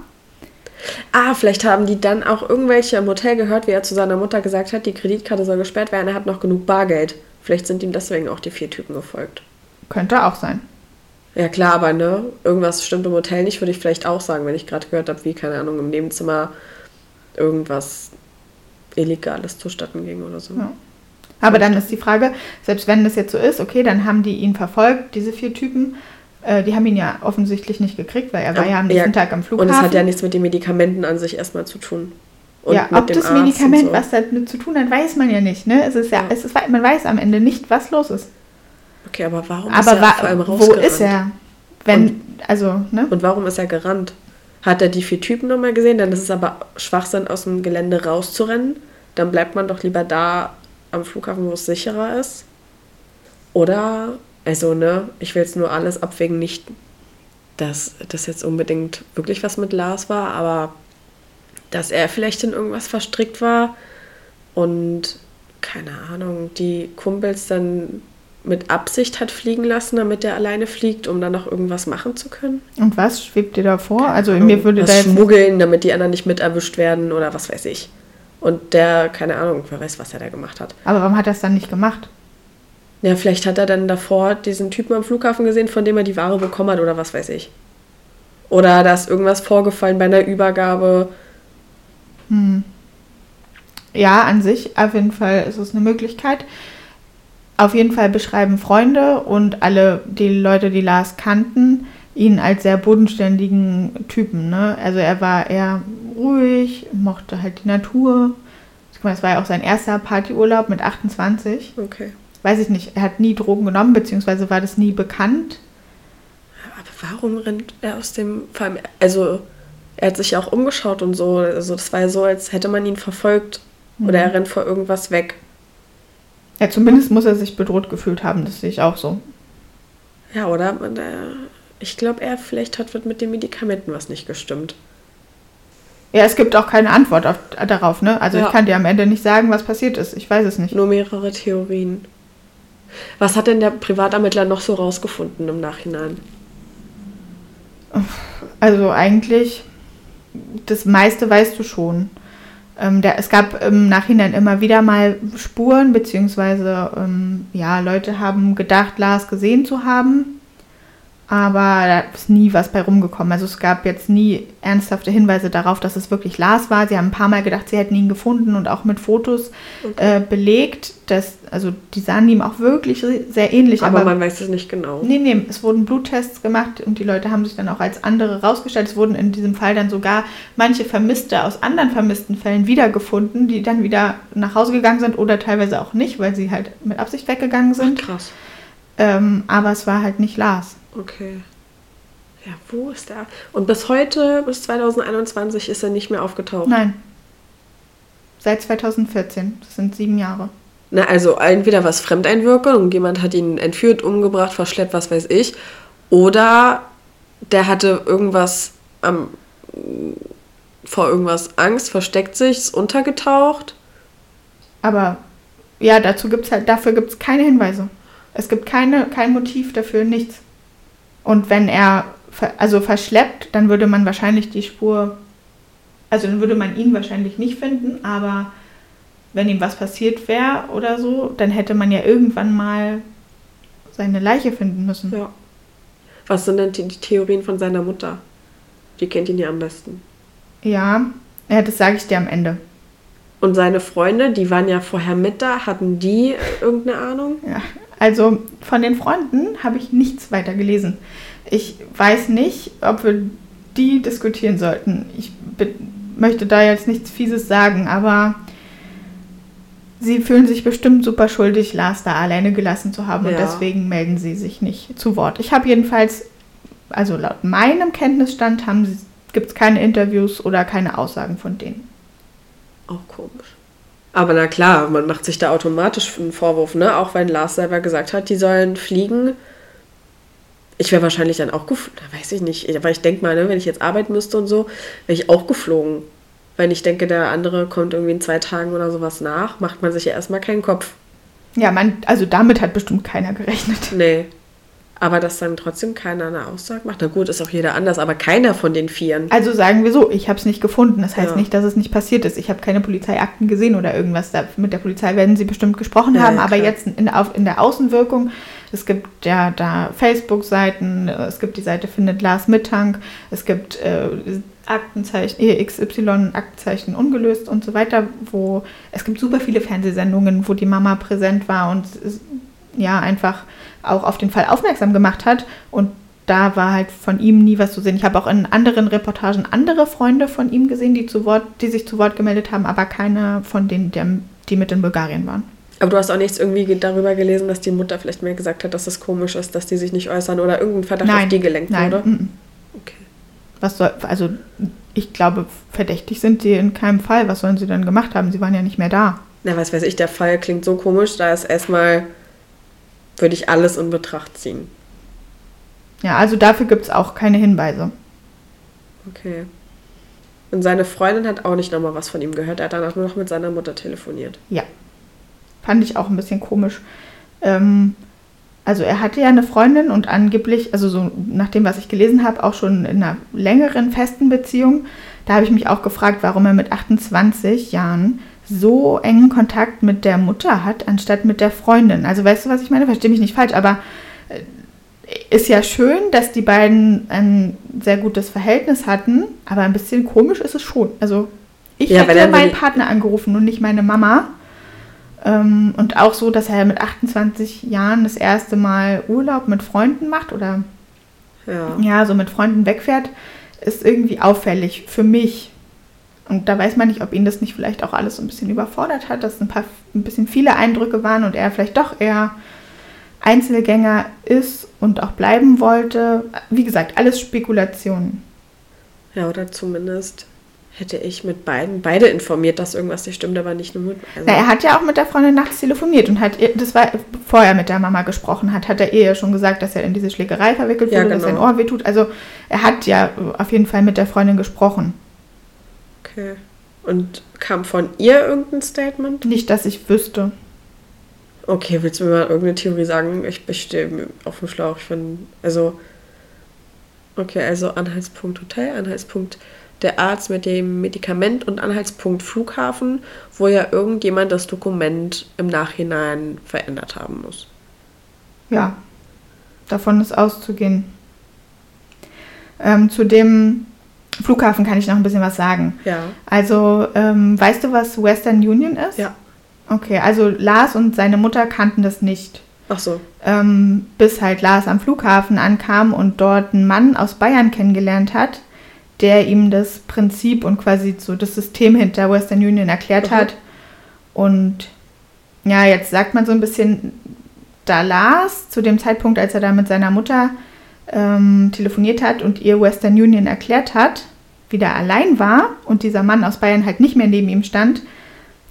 Ah, vielleicht haben die dann auch irgendwelche im Hotel gehört, wie er zu seiner Mutter gesagt hat, die Kreditkarte soll gesperrt werden, er hat noch genug Bargeld. Vielleicht sind ihm deswegen auch die vier Typen gefolgt. Könnte auch sein. Ja klar, aber ne, irgendwas stimmt im Hotel nicht, würde ich vielleicht auch sagen, wenn ich gerade gehört habe, wie, keine Ahnung, im Nebenzimmer irgendwas Illegales zustatten ging oder so. Ja. Aber dann ist die Frage, selbst wenn das jetzt so ist, okay, dann haben die ihn verfolgt, diese vier Typen. Äh, die haben ihn ja offensichtlich nicht gekriegt, weil er war ja am nächsten Tag am Flughafen. Und es hat ja nichts mit den Medikamenten an sich erstmal zu tun. Und ja, mit ob das und Medikament so. was damit zu tun hat, weiß man ja nicht. Ne? Es ist ja, Ja. Es ist, man weiß am Ende nicht, was los ist. Okay, aber warum Aber ist er wa vor allem wo rausgerannt? ist er? Wenn, also, ne? Und warum ist er gerannt? Hat er die vier Typen nochmal gesehen? Dann ist es aber Schwachsinn, aus dem Gelände rauszurennen. Dann bleibt man doch lieber da am Flughafen, wo es sicherer ist. Oder, also, ne, ich will jetzt nur alles abwägen, nicht, dass das jetzt unbedingt wirklich was mit Lars war, aber dass er vielleicht in irgendwas verstrickt war und, keine Ahnung, die Kumpels dann mit Absicht hat fliegen lassen, damit er alleine fliegt, um dann noch irgendwas machen zu können. Und was schwebt dir da vor? Also, mir würde da jetzt. schmuggeln, damit die anderen nicht mit erwischt werden oder was weiß ich. Und der, keine Ahnung, wer weiß, was er da gemacht hat. Aber warum hat er es dann nicht gemacht? Ja, vielleicht hat er dann davor diesen Typen am Flughafen gesehen, von dem er die Ware bekommen hat oder was weiß ich. Oder da ist irgendwas vorgefallen bei einer Übergabe. Ja, an sich, auf jeden Fall ist es eine Möglichkeit. Auf jeden Fall beschreiben Freunde und alle die Leute, die Lars kannten, ihn als sehr bodenständigen Typen. Ne? Also er war eher ruhig, mochte halt die Natur. Es war ja auch sein erster Partyurlaub mit 28. Okay. Weiß ich nicht, er hat nie Drogen genommen, beziehungsweise war das nie bekannt. Aber warum rennt er aus dem. Vor allem, also, er hat sich ja auch umgeschaut und so. Also, das war ja so, als hätte man ihn verfolgt. Oder er rennt vor irgendwas weg. Ja, zumindest muss er sich bedroht gefühlt haben, das sehe ich auch so. Ja, oder? Ich glaube, er vielleicht hat mit den Medikamenten was nicht gestimmt. Ja, es gibt auch keine Antwort auf, darauf, ne? Also Ja. ich kann dir am Ende nicht sagen, was passiert ist. Ich weiß es nicht. Nur mehrere Theorien. Was hat denn der Privatermittler noch so rausgefunden im Nachhinein? Also eigentlich, das meiste weißt du schon. Ähm, der, es gab im Nachhinein immer wieder mal Spuren, beziehungsweise ähm, ja, Leute haben gedacht, Lars gesehen zu haben, aber da ist nie was bei rumgekommen. Also es gab jetzt nie ernsthafte Hinweise darauf, dass es wirklich Lars war. Sie haben ein paar Mal gedacht, sie hätten ihn gefunden und auch mit Fotos äh, belegt. Dass, also die sahen ihm auch wirklich sehr ähnlich. Aber, man weiß es nicht genau. Nee, nee, es wurden Bluttests gemacht und die Leute haben sich dann auch als andere rausgestellt. Es wurden in diesem Fall dann sogar manche Vermisste aus anderen vermissten Fällen wiedergefunden, die dann wieder nach Hause gegangen sind oder teilweise auch nicht, weil sie halt mit Absicht weggegangen sind. Krass. Ähm, aber es war halt nicht Lars. Okay. Ja, wo ist er? Und bis heute, bis 2021, ist er nicht mehr aufgetaucht. Nein. Seit 2014. Das sind sieben Jahre. Na, also entweder was Fremdeinwirkung, jemand hat ihn entführt, umgebracht, verschleppt, was weiß ich. Oder der hatte irgendwas am, vor irgendwas Angst, versteckt sich, ist untergetaucht. Aber ja, dazu gibt's halt, dafür gibt es keine Hinweise. Es gibt keine, kein Motiv dafür, nichts. Und wenn er also verschleppt, dann würde man wahrscheinlich die Spur, also dann würde man ihn wahrscheinlich nicht finden, aber wenn ihm was passiert wäre oder so, dann hätte man ja irgendwann mal seine Leiche finden müssen. Ja. Was sind denn die, Theorien von seiner Mutter? Die kennt ihn ja am besten. Ja, ja das sage ich dir am Ende. Und seine Freunde, die waren ja vorher mit da, hatten die irgendeine Ahnung? Ja, also von den Freunden habe ich nichts weiter gelesen. Ich weiß nicht, ob wir die diskutieren sollten. Ich möchte da jetzt nichts Fieses sagen, aber sie fühlen sich bestimmt super schuldig, Lars da alleine gelassen zu haben und Ja. deswegen melden sie sich nicht zu Wort. Ich habe jedenfalls, also laut meinem Kenntnisstand, gibt es keine Interviews oder keine Aussagen von denen. Auch komisch. Aber na klar, man macht sich da automatisch einen Vorwurf, ne? Auch wenn Lars selber gesagt hat, die sollen fliegen. Ich wäre wahrscheinlich dann auch geflogen, weiß ich nicht. Aber ich denke mal, ne, wenn ich jetzt arbeiten müsste und so, wäre ich auch geflogen. Wenn ich denke, der andere kommt irgendwie in zwei Tagen oder sowas nach, macht man sich ja erstmal keinen Kopf. Ja, man, also damit hat bestimmt keiner gerechnet. Nee. Aber dass dann trotzdem keiner eine Aussage macht, na gut, ist auch jeder anders, aber keiner von den Vieren. Also sagen wir so, ich habe es nicht gefunden. Das heißt Ja. nicht, dass es nicht passiert ist. Ich habe keine Polizeiakten gesehen oder irgendwas. Da, mit der Polizei werden sie bestimmt gesprochen Ja, haben. ja, aber jetzt in, auf, in der Außenwirkung Es gibt ja da Facebook-Seiten, es gibt die Seite Findet Lars Mittank, es gibt äh, Aktenzeichen, EXY, Aktenzeichen ungelöst und so weiter, wo es gibt super viele Fernsehsendungen, wo die Mama präsent war und ja, einfach auch auf den Fall aufmerksam gemacht hat. Und da war halt von ihm nie was zu sehen. Ich habe auch in anderen Reportagen andere Freunde von ihm gesehen, die, zu Wort, die sich zu Wort gemeldet haben, aber keine von denen, die mit in Bulgarien waren. Aber du hast auch nichts irgendwie darüber gelesen, dass die Mutter vielleicht mehr gesagt hat, dass es komisch ist, dass die sich nicht äußern oder irgendein Verdacht nein, auf die gelenkt nein, wurde? Nein. Okay. Was soll, also ich glaube, verdächtig sind sie in keinem Fall. Was sollen sie denn gemacht haben? Sie waren ja nicht mehr da. Na, was weiß ich, der Fall klingt so komisch, da ist erstmal, würde ich alles in Betracht ziehen. Ja, also dafür gibt es auch keine Hinweise. Okay. Und seine Freundin hat auch nicht nochmal was von ihm gehört. Er hat danach nur noch mit seiner Mutter telefoniert. Ja. Fand ich auch ein bisschen komisch. Ähm, also er hatte ja eine Freundin und angeblich, also so nach dem, was ich gelesen habe, auch schon in einer längeren festen Beziehung. Da habe ich mich auch gefragt, warum er mit 28 Jahren so engen Kontakt mit der Mutter hat, anstatt mit der Freundin. Also weißt du, was ich meine? Verstehe mich nicht falsch, aber äh, ist ja schön, dass die beiden ein sehr gutes Verhältnis hatten, aber ein bisschen komisch ist es schon. Also ich ja, hätte meinen Partner angerufen und nicht meine Mama. Ähm, und auch so, dass er mit 28 Jahren das erste Mal Urlaub mit Freunden macht oder ja, ja so mit Freunden wegfährt, ist irgendwie auffällig für mich. Und da weiß man nicht, ob ihn das nicht vielleicht auch alles so ein bisschen überfordert hat, dass ein paar ein bisschen viele Eindrücke waren und er vielleicht doch eher Einzelgänger ist und auch bleiben wollte. Wie gesagt, alles Spekulationen. Ja, oder zumindest hätte ich mit beiden, beide informiert, dass irgendwas nicht stimmt, aber nicht nur mit. Also Na, er hat ja auch mit der Freundin nachts telefoniert und hat, das war, bevor er mit der Mama gesprochen hat, hat er ihr ja schon gesagt, dass er in diese Schlägerei verwickelt wurde, ja, genau. dass sein Ohr wehtut. Also er hat ja auf jeden Fall mit der Freundin gesprochen. Okay. Und kam von ihr irgendein Statement? Nicht, dass ich wüsste. Okay, willst du mir mal irgendeine Theorie sagen? Ich bestehe auf dem Schlauch. Ich finde, also. Okay, also Anhaltspunkt Hotel, Anhaltspunkt der Arzt mit dem Medikament und Anhaltspunkt Flughafen, wo ja irgendjemand das Dokument im Nachhinein verändert haben muss. Ja, davon ist auszugehen. Ähm, zu dem Flughafen kann ich noch ein bisschen was sagen. Ja. Also, ähm, weißt du, was Western Union ist? Ja. Okay, also Lars und seine Mutter kannten das nicht. Ach so. Ähm, bis halt Lars am Flughafen ankam und dort einen Mann aus Bayern kennengelernt hat, der ihm das Prinzip und quasi so das System hinter Western Union erklärt mhm. hat. Und ja, jetzt sagt man so ein bisschen, da Lars zu dem Zeitpunkt, als er da mit seiner Mutter ähm, telefoniert hat und ihr Western Union erklärt hat, wieder allein war und dieser Mann aus Bayern halt nicht mehr neben ihm stand,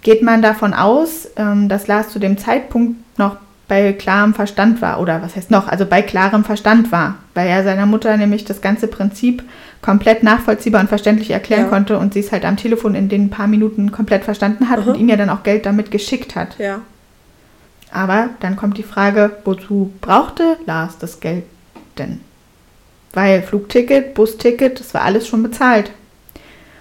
geht man davon aus, ähm, dass Lars zu dem Zeitpunkt noch bei klarem Verstand war. Oder was heißt noch? Also bei klarem Verstand war, weil er seiner Mutter nämlich das ganze Prinzip komplett nachvollziehbar und verständlich erklären ja. konnte und sie es halt am Telefon in den paar Minuten komplett verstanden hat mhm. und ihm ja dann auch Geld damit geschickt hat. Ja. Aber dann kommt die Frage, wozu brauchte Lars das Geld denn? Weil Flugticket, Busticket, das war alles schon bezahlt.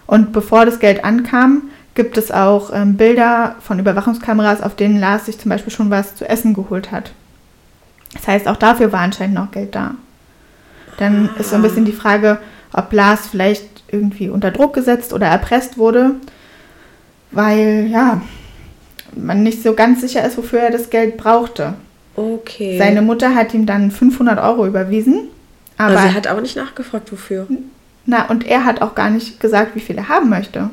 Und bevor das Geld ankam, gibt es auch ähm, Bilder von Überwachungskameras, auf denen Lars sich zum Beispiel schon was zu essen geholt hat. Das heißt, auch dafür war anscheinend noch Geld da. Dann ist so ein bisschen die Frage, ob Lars vielleicht irgendwie unter Druck gesetzt oder erpresst wurde, weil ja, man nicht so ganz sicher ist, wofür er das Geld brauchte. Okay. Seine Mutter hat ihm dann 500 Euro überwiesen. Aber also sie hat aber nicht nachgefragt, wofür. Na, und er hat auch gar nicht gesagt, wie viel er haben möchte.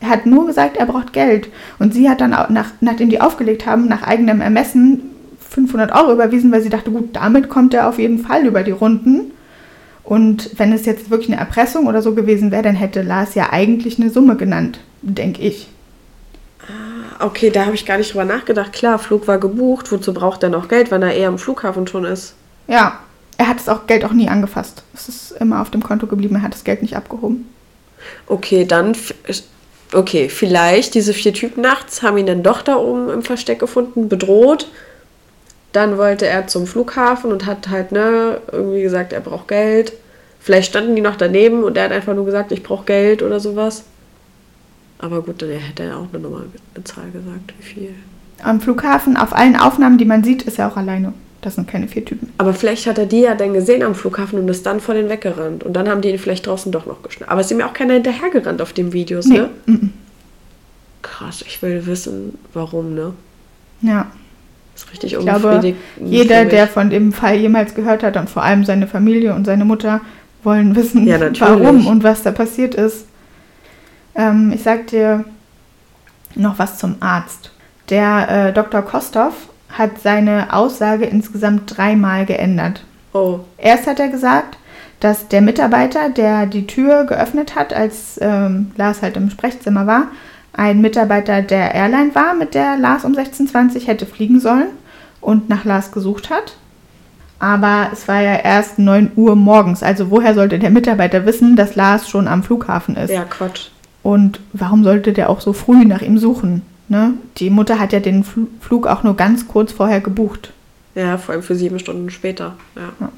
Er hat nur gesagt, er braucht Geld. Und sie hat dann, auch nach, nachdem die aufgelegt haben, nach eigenem Ermessen 500 Euro überwiesen, weil sie dachte, gut, damit kommt er auf jeden Fall über die Runden. Und wenn es jetzt wirklich eine Erpressung oder so gewesen wäre, dann hätte Lars ja eigentlich eine Summe genannt, denke ich. Okay, da habe ich gar nicht drüber nachgedacht. Klar, Flug war gebucht. Wozu braucht er noch Geld, wenn er eher am Flughafen schon ist? Ja, er hat das auch Geld auch nie angefasst. Es ist immer auf dem Konto geblieben. Er hat das Geld nicht abgehoben. Okay, dann okay, vielleicht diese vier Typen nachts haben ihn dann doch da oben im Versteck gefunden, bedroht. Dann wollte er zum Flughafen und hat halt, ne, irgendwie gesagt, er braucht Geld. Vielleicht standen die noch daneben und er hat einfach nur gesagt, ich brauche Geld oder sowas. Aber gut, dann hätte er auch eine Nummer, eine Zahl gesagt, wie viel. Am Flughafen, auf allen Aufnahmen, die man sieht, ist er auch alleine. Das sind keine vier Typen. Aber vielleicht hat er die ja dann gesehen am Flughafen und ist dann vor den weggerannt. Und dann haben die ihn vielleicht draußen doch noch geschnappt. Aber es ist ihm ja auch keiner hinterhergerannt auf den Videos, Nee. ne? mhm. Krass, ich will wissen, warum, ne? Ja. Das ist richtig Ich glaube, jeder, der von dem Fall jemals gehört hat und vor allem seine Familie und seine Mutter wollen wissen, Ja, warum und was da passiert ist. Ähm, ich sag dir noch was zum Arzt. Der äh, Dr. Kostov hat seine Aussage insgesamt dreimal geändert. Oh, Erst hat er gesagt, dass der Mitarbeiter, der die Tür geöffnet hat, als ähm, Lars halt im Sprechzimmer war, ein Mitarbeiter der Airline war, mit der Lars um 16.20 Uhr hätte fliegen sollen und nach Lars gesucht hat. Aber es war ja erst 9 Uhr morgens. Also woher sollte der Mitarbeiter wissen, dass Lars schon am Flughafen ist? ja, Quatsch. Und warum sollte der auch so früh nach ihm suchen? Ne? Die Mutter hat ja den Fl Flug auch nur ganz kurz vorher gebucht. Ja, vor allem für sieben Stunden später. Ja.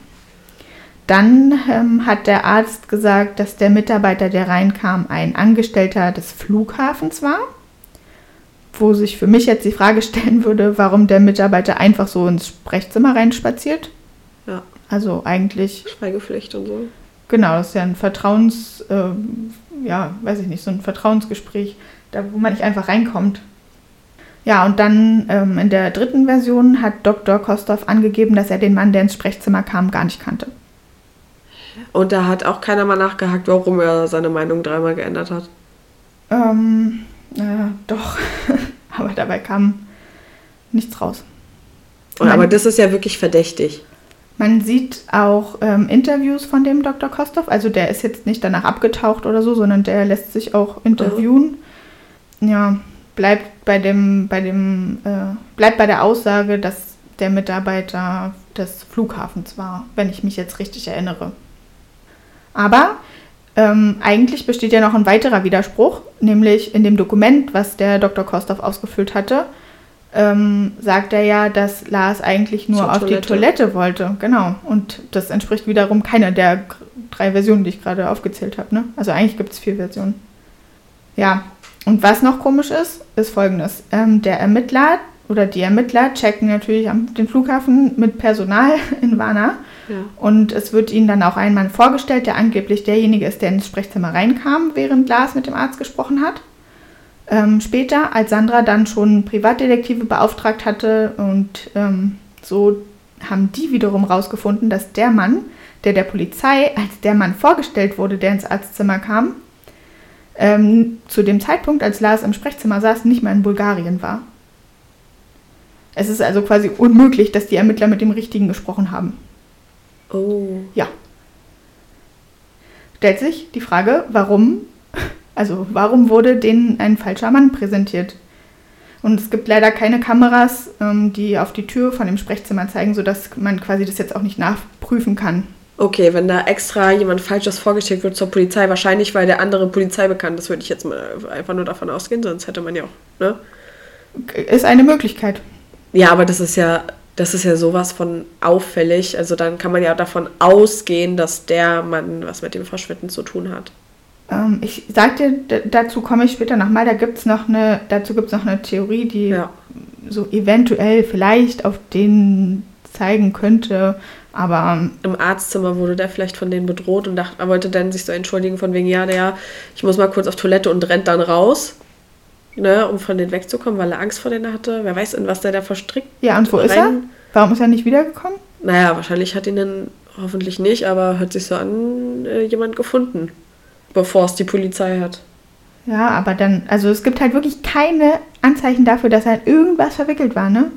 Dann ähm, hat der Arzt gesagt, dass der Mitarbeiter, der reinkam, ein Angestellter des Flughafens war. Wo sich für mich jetzt die Frage stellen würde, warum der Mitarbeiter einfach so ins Sprechzimmer reinspaziert. Ja. Also eigentlich, Schweigepflicht und so. genau, das ist ja ein Vertrauens, ähm, ja, weiß ich nicht, so ein Vertrauensgespräch, da wo man nicht einfach reinkommt. Ja, und dann ähm, in der dritten Version hat Dr. Kostov angegeben, dass er den Mann, der ins Sprechzimmer kam, gar nicht kannte. Und da hat auch keiner mal nachgehakt, warum er seine Meinung dreimal geändert hat. Ähm, äh, doch. Aber dabei kam nichts raus. Und, aber das ist ja wirklich verdächtig. Man sieht auch ähm, Interviews von dem Dr. Kostov. Also der ist jetzt nicht danach abgetaucht oder so, sondern der lässt sich auch interviewen. Ja, bleibt bei dem, bei dem, äh, bleibt bei der Aussage, dass der Mitarbeiter des Flughafens war, wenn ich mich jetzt richtig erinnere. Aber ähm, eigentlich besteht ja noch ein weiterer Widerspruch, nämlich in dem Dokument, was der Dr. Kostov ausgefüllt hatte, ähm, sagt er ja, dass Lars eigentlich nur Zur auf Toilette. die Toilette wollte. Genau. Und das entspricht wiederum keiner der drei Versionen, die ich gerade aufgezählt habe. Ne? Also eigentlich gibt es vier Versionen. Ja. Und was noch komisch ist, ist folgendes. Ähm, der Ermittler oder die Ermittler checken natürlich am, den Flughafen mit Personal in Varna. Ja. Und es wird ihnen dann auch ein Mann vorgestellt, der angeblich derjenige ist, der ins Sprechzimmer reinkam, während Lars mit dem Arzt gesprochen hat. Ähm, später, als Sandra dann schon Privatdetektive beauftragt hatte und ähm, so haben die wiederum rausgefunden, dass der Mann, der der Polizei als der Mann vorgestellt wurde, der ins Arztzimmer kam, ähm, zu dem Zeitpunkt, als Lars im Sprechzimmer saß, nicht mehr in Bulgarien war. Es ist also quasi unmöglich, dass die Ermittler mit dem Richtigen gesprochen haben. Oh. Ja. Stellt sich die Frage, warum, also warum wurde denen ein falscher Mann präsentiert? Und es gibt leider keine Kameras, ähm, die auf die Tür von dem Sprechzimmer zeigen, sodass man quasi das jetzt auch nicht nachprüfen kann. Okay, wenn da extra jemand Falsches vorgestellt wird zur Polizei, wahrscheinlich, weil der andere Polizei bekannt ist, würde ich jetzt mal einfach nur davon ausgehen, sonst hätte man ja auch, ne? Ist eine Möglichkeit. Ja, aber das ist ja, das ist ja sowas von auffällig. Also dann kann man ja davon ausgehen, dass der Mann was mit dem Verschwinden zu tun hat. Ähm, ich sag dir, dazu komme ich später nochmal, da gibt's noch eine, dazu gibt es noch eine Theorie, die Ja. so eventuell vielleicht auf den zeigen könnte, aber ähm, Im Arztzimmer wurde der vielleicht von denen bedroht und dachte, er wollte dann sich so entschuldigen von wegen, ja, der, ich muss mal kurz auf Toilette und rennt dann raus, ne, um von denen wegzukommen, weil er Angst vor denen hatte. Wer weiß, in was der da verstrickt. ja, und wo ist er? rein- Warum ist er nicht wiedergekommen? Naja, wahrscheinlich hat ihn dann hoffentlich nicht, aber hört sich so an, äh, jemand gefunden, bevor es die Polizei hat. Ja, aber dann, also es gibt halt wirklich keine Anzeichen dafür, dass er in irgendwas verwickelt war, ne?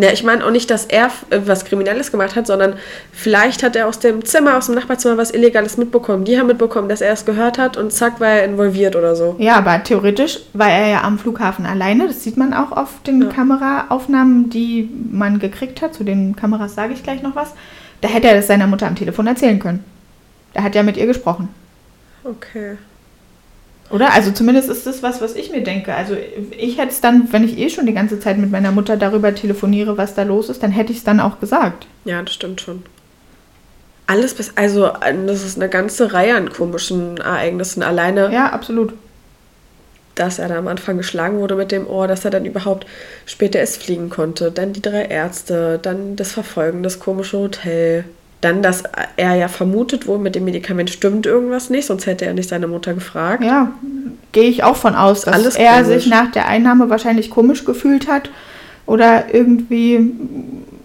Ja, ich meine auch nicht, dass er äh, was Kriminelles gemacht hat, sondern vielleicht hat er aus dem Zimmer, aus dem Nachbarzimmer was Illegales mitbekommen. Die haben mitbekommen, dass er es gehört hat und zack, war er involviert oder so. Ja, aber theoretisch war er ja am Flughafen alleine. Das sieht man auch auf den Ja. Kameraaufnahmen, die man gekriegt hat. Zu den Kameras sage ich gleich noch was. Da hätte er das seiner Mutter am Telefon erzählen können. Er hat ja mit ihr gesprochen. Okay. Oder? Also zumindest ist das was, was ich mir denke. Also ich hätte es dann, wenn ich eh schon die ganze Zeit mit meiner Mutter darüber telefoniere, was da los ist, dann hätte ich es dann auch gesagt. Ja, das stimmt schon. Alles bis, also äh, das ist eine ganze Reihe an komischen Ereignissen. Alleine, Ja, absolut. dass er da am Anfang geschlagen wurde mit dem Ohr, dass er dann überhaupt später erst fliegen konnte. Dann die drei Ärzte, dann das Verfolgen, das komische Hotel. Dann, dass er ja vermutet wohl, mit dem Medikament stimmt irgendwas nicht, sonst hätte er nicht seine Mutter gefragt. Ja, gehe ich auch von aus, dass Alles er komisch. sich nach der Einnahme wahrscheinlich komisch gefühlt hat oder irgendwie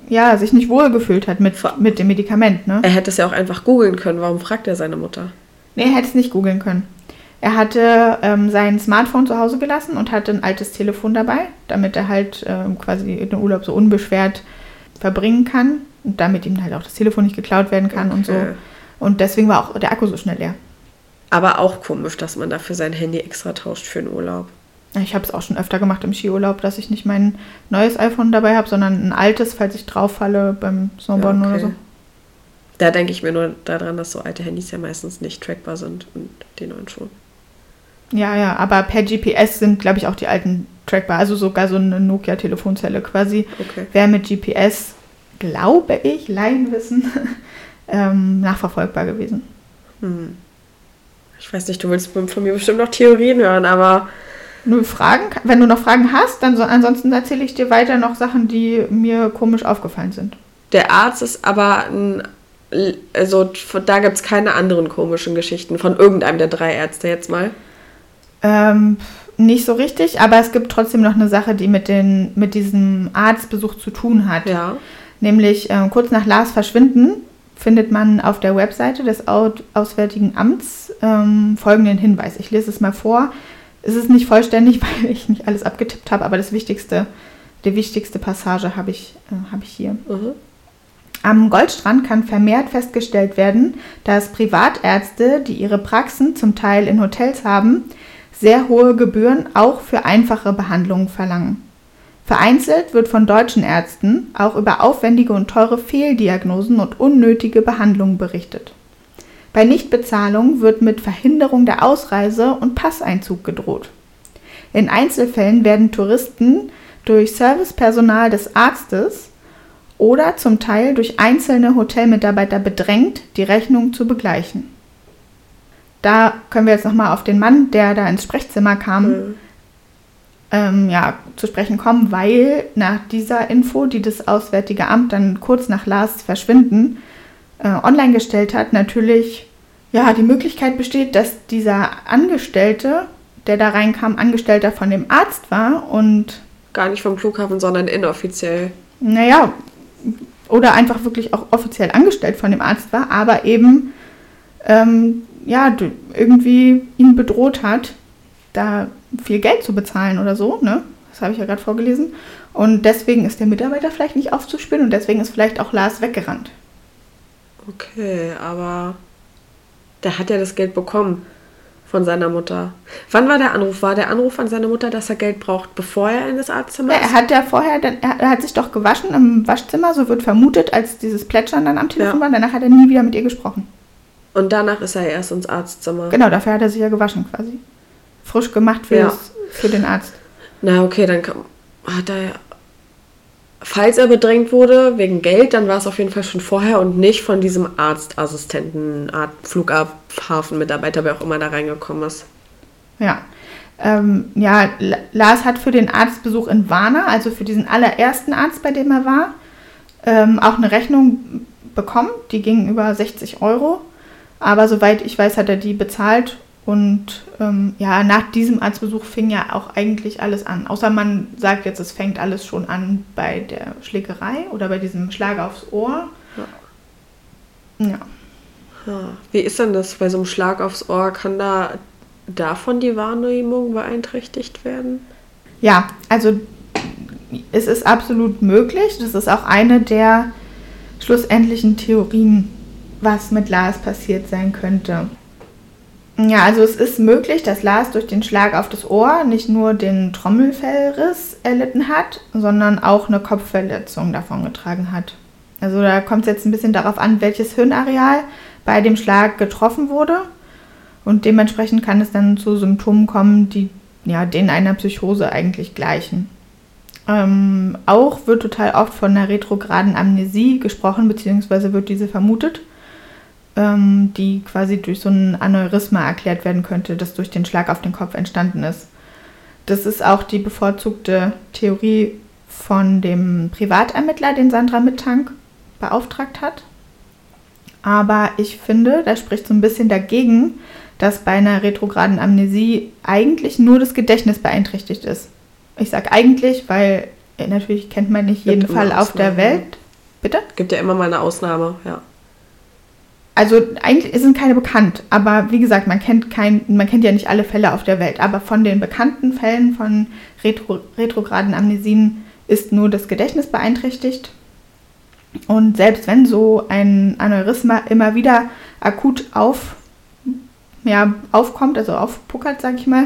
ja, sich nicht wohl gefühlt hat mit, mit dem Medikament. Ne? Er hätte es ja auch einfach googeln können. Warum fragt er seine Mutter? Nee, er hätte es nicht googeln können. Er hatte ähm, sein Smartphone zu Hause gelassen und hatte ein altes Telefon dabei, damit er halt ähm, quasi den Urlaub so unbeschwert verbringen kann und damit ihm halt auch das Telefon nicht geklaut werden kann und so. Okay. Und deswegen war auch der Akku so schnell leer. Aber auch komisch, dass man dafür sein Handy extra tauscht für den Urlaub. Ich habe es auch schon öfter gemacht im Skiurlaub, dass ich nicht mein neues iPhone dabei habe, sondern ein altes, falls ich drauf falle beim Snowboarden Ja, oder okay. so. Da denke ich mir nur daran, dass so alte Handys ja meistens nicht trackbar sind und die neuen schon. Ja, ja, aber per GPS sind, glaube ich, auch die alten trackbar. Also sogar so eine Nokia-Telefonzelle quasi. Okay. Wäre mit GPS, glaube ich, Laienwissen, ähm, nachverfolgbar gewesen. Hm. Ich weiß nicht, du willst von mir bestimmt noch Theorien hören, aber Nur Fragen, wenn du noch Fragen hast, dann so, ansonsten erzähle ich dir weiter noch Sachen, die mir komisch aufgefallen sind. der Arzt ist aber ein. Also da gibt es keine anderen komischen Geschichten von irgendeinem der drei Ärzte jetzt mal. Ähm, nicht so richtig, aber es gibt trotzdem noch eine Sache, die mit, den, mit diesem Arztbesuch zu tun hat. Ja. Nämlich ähm, kurz nach Lars Verschwinden findet man auf der Webseite des Au- Auswärtigen Amts ähm, folgenden Hinweis. Ich lese es mal vor. Es ist nicht vollständig, weil ich nicht alles abgetippt habe, aber das Wichtigste, die wichtigste Passage habe ich, äh, habe ich hier. Mhm. Am Goldstrand kann vermehrt festgestellt werden, dass Privatärzte, die ihre Praxen zum Teil in Hotels haben, sehr hohe Gebühren auch für einfache Behandlungen verlangen. Vereinzelt wird von deutschen Ärzten auch über aufwendige und teure Fehldiagnosen und unnötige Behandlungen berichtet. Bei Nichtbezahlung wird mit Verhinderung der Ausreise und Passeinzug gedroht. In Einzelfällen werden Touristen durch Servicepersonal des Arztes oder zum Teil durch einzelne Hotelmitarbeiter bedrängt, die Rechnung zu begleichen. Da können wir jetzt nochmal auf den Mann, der da ins Sprechzimmer kam, Mhm. Ähm, ja, zu sprechen kommen, weil nach dieser Info, die das Auswärtige Amt dann kurz nach Lars Verschwinden äh, online gestellt hat, natürlich ja, die Möglichkeit besteht, dass dieser Angestellte, der da reinkam, Angestellter von dem Arzt war und Gar nicht vom Flughafen, sondern inoffiziell. naja, oder einfach wirklich auch offiziell angestellt von dem Arzt war, aber eben ähm, ja, irgendwie ihn bedroht hat, da viel Geld zu bezahlen oder so, ne? Das habe ich ja gerade vorgelesen. Und deswegen ist der Mitarbeiter vielleicht nicht aufzuspüren und deswegen ist vielleicht auch Lars weggerannt. Okay, aber der hat ja das Geld bekommen von seiner Mutter. Wann war der Anruf? War der Anruf an seine Mutter, dass er Geld braucht, bevor er in das Arztzimmer Ja, ist? er hat ja vorher, dann, er, er hat sich doch gewaschen im Waschzimmer, so wird vermutet, als dieses Plätschern dann am Telefon Ja. war. Danach hat er nie wieder mit ihr gesprochen. Und danach ist er erst ins Arztzimmer. Genau, dafür hat er sich ja gewaschen quasi. Frisch gemacht für, Ja. das, für den Arzt. Na, okay, dann kann, hat er. Falls er bedrängt wurde wegen Geld, dann war es auf jeden Fall schon vorher und nicht von diesem Arztassistenten, Art Flughafenmitarbeiter, wer auch immer da reingekommen ist. Ja. Ähm, ja, Lars hat für den Arztbesuch in Warna, also für diesen allerersten Arzt, bei dem er war, ähm, auch eine Rechnung bekommen. Die ging über 60 Euro. Aber soweit ich weiß, hat er die bezahlt. Und ähm, ja, nach diesem Arztbesuch fing ja auch eigentlich alles an. Außer man sagt jetzt, es fängt alles schon an bei der Schlägerei oder bei diesem Schlag aufs Ohr. Ja. Ja. Wie ist denn das bei so einem Schlag aufs Ohr? Kann da davon die Wahrnehmung beeinträchtigt werden? Ja, also es ist absolut möglich. Das ist auch eine der schlussendlichen Theorien, was mit Lars passiert sein könnte. Ja, also es ist möglich, dass Lars durch den Schlag auf das Ohr nicht nur den Trommelfellriss erlitten hat, sondern auch eine Kopfverletzung davongetragen hat. Also da kommt es jetzt ein bisschen darauf an, welches Hirnareal bei dem Schlag getroffen wurde. Und dementsprechend kann es dann zu Symptomen kommen, die ja, denen einer Psychose eigentlich gleichen. Ähm, auch wird total oft von einer retrograden Amnesie gesprochen, beziehungsweise wird diese vermutet, ähm, die quasi durch so ein Aneurysma erklärt werden könnte, das durch den Schlag auf den Kopf entstanden ist. Das ist auch die bevorzugte Theorie von dem Privatermittler, den Sandra Mittank beauftragt hat. Aber ich finde, da spricht so ein bisschen dagegen, dass bei einer retrograden Amnesie eigentlich nur das Gedächtnis beeinträchtigt ist. Ich sage eigentlich, weil äh, natürlich kennt man nicht jeden Fall auf der Welt. Bitte? Gibt ja immer mal eine Ausnahme, ja. Also eigentlich sind keine bekannt, aber wie gesagt, man kennt kein, man kennt ja nicht alle Fälle auf der Welt. Aber von den bekannten Fällen von retro, retrograden Amnesien ist nur das Gedächtnis beeinträchtigt. Und selbst wenn so ein Aneurysma immer wieder akut auf, ja, aufkommt, also aufpuckert, sag ich mal,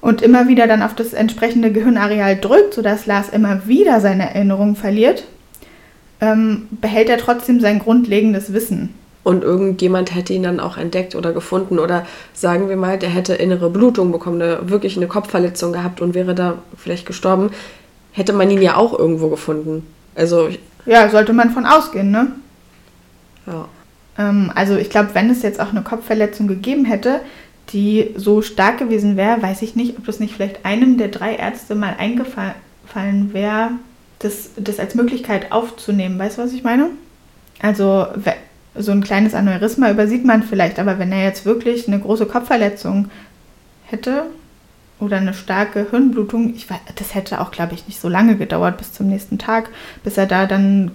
und immer wieder dann auf das entsprechende Gehirnareal drückt, sodass Lars immer wieder seine Erinnerungen verliert, ähm, behält er trotzdem sein grundlegendes Wissen. Und irgendjemand hätte ihn dann auch entdeckt oder gefunden oder sagen wir mal, der hätte innere Blutung bekommen, eine, wirklich eine Kopfverletzung gehabt und wäre da vielleicht gestorben, hätte man ihn ja auch irgendwo gefunden. Also ja, sollte man von ausgehen, ne? Ja. Ähm, also ich glaube, wenn es jetzt auch eine Kopfverletzung gegeben hätte, die so stark gewesen wäre, weiß ich nicht, ob das nicht vielleicht einem der drei Ärzte mal eingefallen wäre, das, das als Möglichkeit aufzunehmen. Weißt du, was ich meine? Also so ein kleines Aneurysma übersieht man vielleicht, aber wenn er jetzt wirklich eine große Kopfverletzung hätte oder eine starke Hirnblutung, ich weiß, das hätte auch, glaube ich, nicht so lange gedauert bis zum nächsten Tag, bis er da dann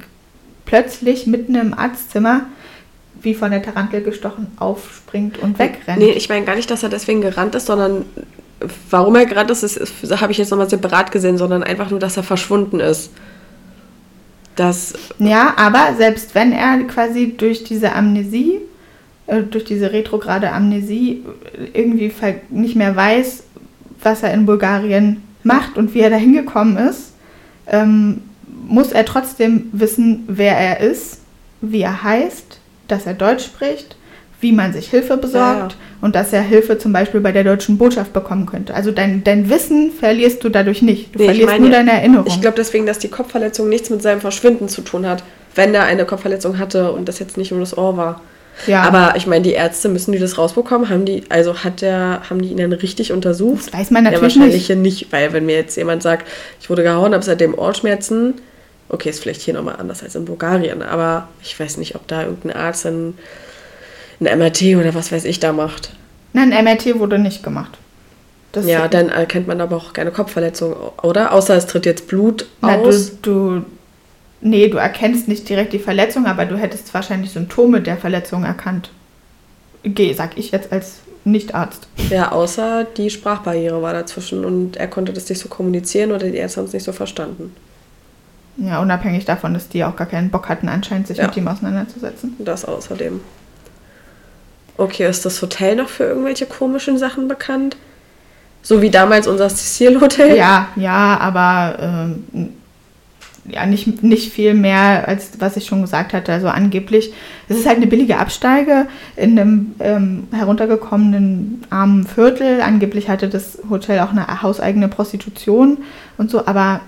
plötzlich mitten im Arztzimmer wie von der Tarantel gestochen aufspringt und wegrennt. Nee, ich meine gar nicht, dass er deswegen gerannt ist, sondern warum er gerannt ist, ist habe ich jetzt nochmal separat gesehen, sondern einfach nur, dass er verschwunden ist. Das ja, aber selbst wenn er quasi durch diese Amnesie, äh, durch diese retrograde Amnesie irgendwie nicht mehr weiß, was er in Bulgarien macht und wie er da hingekommen ist, ähm, muss er trotzdem wissen, wer er ist, wie er heißt, dass er Deutsch spricht, wie man sich Hilfe besorgt ja, ja. und dass er Hilfe zum Beispiel bei der deutschen Botschaft bekommen könnte. Also dein, dein Wissen verlierst du dadurch nicht. Du nee, verlierst meine, nur deine Erinnerung. Ich glaube deswegen, dass die Kopfverletzung nichts mit seinem Verschwinden zu tun hat, wenn er eine Kopfverletzung hatte und das jetzt nicht nur das Ohr war. Ja. Aber ich meine, die Ärzte müssen die das rausbekommen. Haben die, also hat der, haben die ihn dann richtig untersucht? Das weiß man natürlich ja, wahrscheinlich nicht. nicht. Weil wenn mir jetzt jemand sagt, ich wurde gehauen, habe seitdem Ohrschmerzen, okay, ist vielleicht hier nochmal anders als in Bulgarien, aber ich weiß nicht, ob da irgendein Arzt ein, ein MRT oder was weiß ich da macht. Nein, ein MRT wurde nicht gemacht. Das ja, dann erkennt man aber auch keine Kopfverletzung, oder? Außer es tritt jetzt Blut Na, aus. Du, du, nee, du erkennst nicht direkt die Verletzung, aber du hättest wahrscheinlich Symptome der Verletzung erkannt. Geh, sag ich jetzt als Nicht-Arzt. Ja, außer die Sprachbarriere war dazwischen und er konnte das nicht so kommunizieren oder die Ärzte haben es nicht so verstanden. Ja, unabhängig davon, dass die auch gar keinen Bock hatten, anscheinend sich ja. mit ihm auseinanderzusetzen. Das außerdem. Okay, ist das Hotel noch für irgendwelche komischen Sachen bekannt? So wie damals unser Cecil Hotel? Ja, ja, aber ähm, ja, nicht, nicht viel mehr, als was ich schon gesagt hatte. Also angeblich, es ist halt eine billige Absteige in einem ähm, heruntergekommenen armen Viertel. Angeblich hatte das Hotel auch eine hauseigene Prostitution und so, aber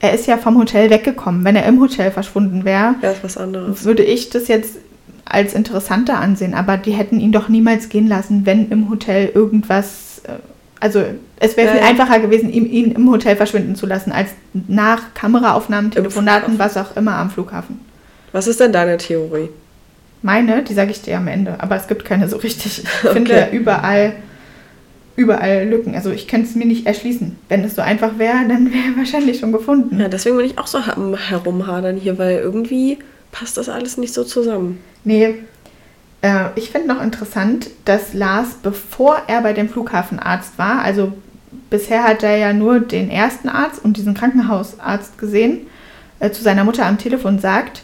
er ist ja vom Hotel weggekommen. Wenn er im Hotel verschwunden wäre, ja, was anderes. würde ich das jetzt als interessanter ansehen. Aber die hätten ihn doch niemals gehen lassen, wenn im Hotel irgendwas. Äh, also es wäre ja, viel ja. einfacher gewesen, ihn, ihn, im Hotel verschwinden zu lassen, als nach Kameraaufnahmen, Telefonaten, was auch immer am Flughafen. Was ist denn deine Theorie? Meine, die sage ich dir am Ende, aber es gibt keine so richtig. Ich okay. finde überall überall Lücken. Also ich könnte es mir nicht erschließen. Wenn es so einfach wäre, dann wäre er wahrscheinlich schon gefunden. Ja, deswegen bin ich auch so herumhadern hier, weil irgendwie passt das alles nicht so zusammen. Nee. Äh, ich finde noch interessant, dass Lars, bevor er bei dem Flughafenarzt war, also bisher hat er ja nur den ersten Arzt und diesen Krankenhausarzt gesehen, äh, zu seiner Mutter am Telefon sagt,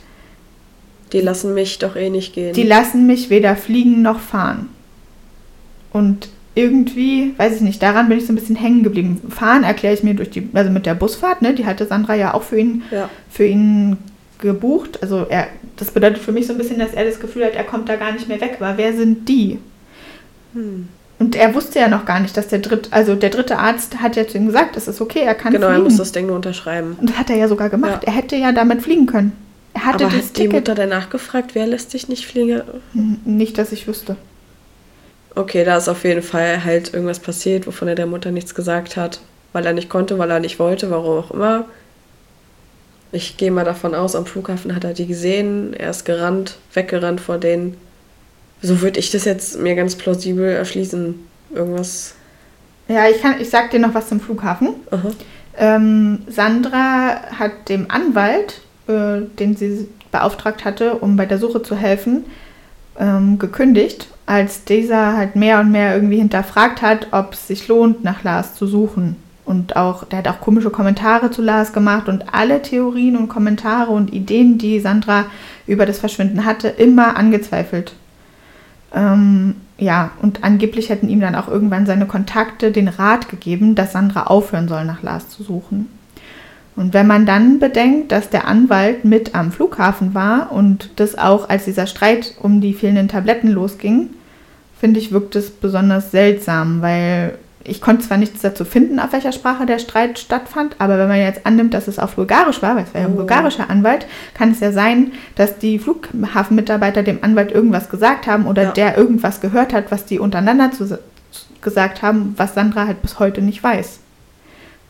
die lassen mich doch eh nicht gehen. Die lassen mich weder fliegen noch fahren. Und irgendwie, weiß ich nicht, daran bin ich so ein bisschen hängen geblieben. Fahren erkläre ich mir durch die, also mit der Busfahrt, ne? Die hatte Sandra ja auch für ihn, ja. für ihn gebucht. Also er, das bedeutet für mich so ein bisschen, dass er das Gefühl hat, er kommt da gar nicht mehr weg. Aber wer sind die? Hm. Und er wusste ja noch gar nicht, dass der dritte, also der dritte Arzt hat ja zu ihm gesagt, es ist okay, er kann genau, fliegen. Genau, er muss das Ding nur unterschreiben. Und das hat er ja sogar gemacht. Ja. Er hätte ja damit fliegen können. Er hatte Aber das hat Ticket. die Mutter danach gefragt, wer lässt sich nicht fliegen? Nicht, dass ich wüsste. Okay, da ist auf jeden Fall halt irgendwas passiert, wovon er der Mutter nichts gesagt hat. weil er nicht konnte, weil er nicht wollte, warum auch immer. Ich gehe mal davon aus, am Flughafen hat er die gesehen, er ist gerannt, weggerannt vor denen. So würde ich das jetzt mir ganz plausibel erschließen. Irgendwas. Ja, ich, kann, ich sag dir noch was zum Flughafen. Ähm, Sandra hat dem Anwalt, äh, den sie beauftragt hatte, um bei der Suche zu helfen, ähm, gekündigt, als dieser halt mehr und mehr irgendwie hinterfragt hat, ob es sich lohnt, nach Lars zu suchen. Und auch, der hat auch komische Kommentare zu Lars gemacht und alle Theorien und Kommentare und Ideen, die Sandra über das Verschwinden hatte, immer angezweifelt. Ähm, ja, und angeblich hätten ihm dann auch irgendwann seine Kontakte den Rat gegeben, dass Sandra aufhören soll, nach Lars zu suchen. Und wenn man dann bedenkt, dass der Anwalt mit am Flughafen war und das auch, als dieser Streit um die fehlenden Tabletten losging, finde ich, wirkt es besonders seltsam, weil ich konnte zwar nichts dazu finden, auf welcher Sprache der Streit stattfand, aber wenn man jetzt annimmt, dass es auf Bulgarisch war, weil es war ja ein Oh. bulgarischer Anwalt, kann es ja sein, dass die Flughafenmitarbeiter dem Anwalt irgendwas gesagt haben oder Ja. der irgendwas gehört hat, was die untereinander zu, gesagt haben, was Sandra halt bis heute nicht weiß.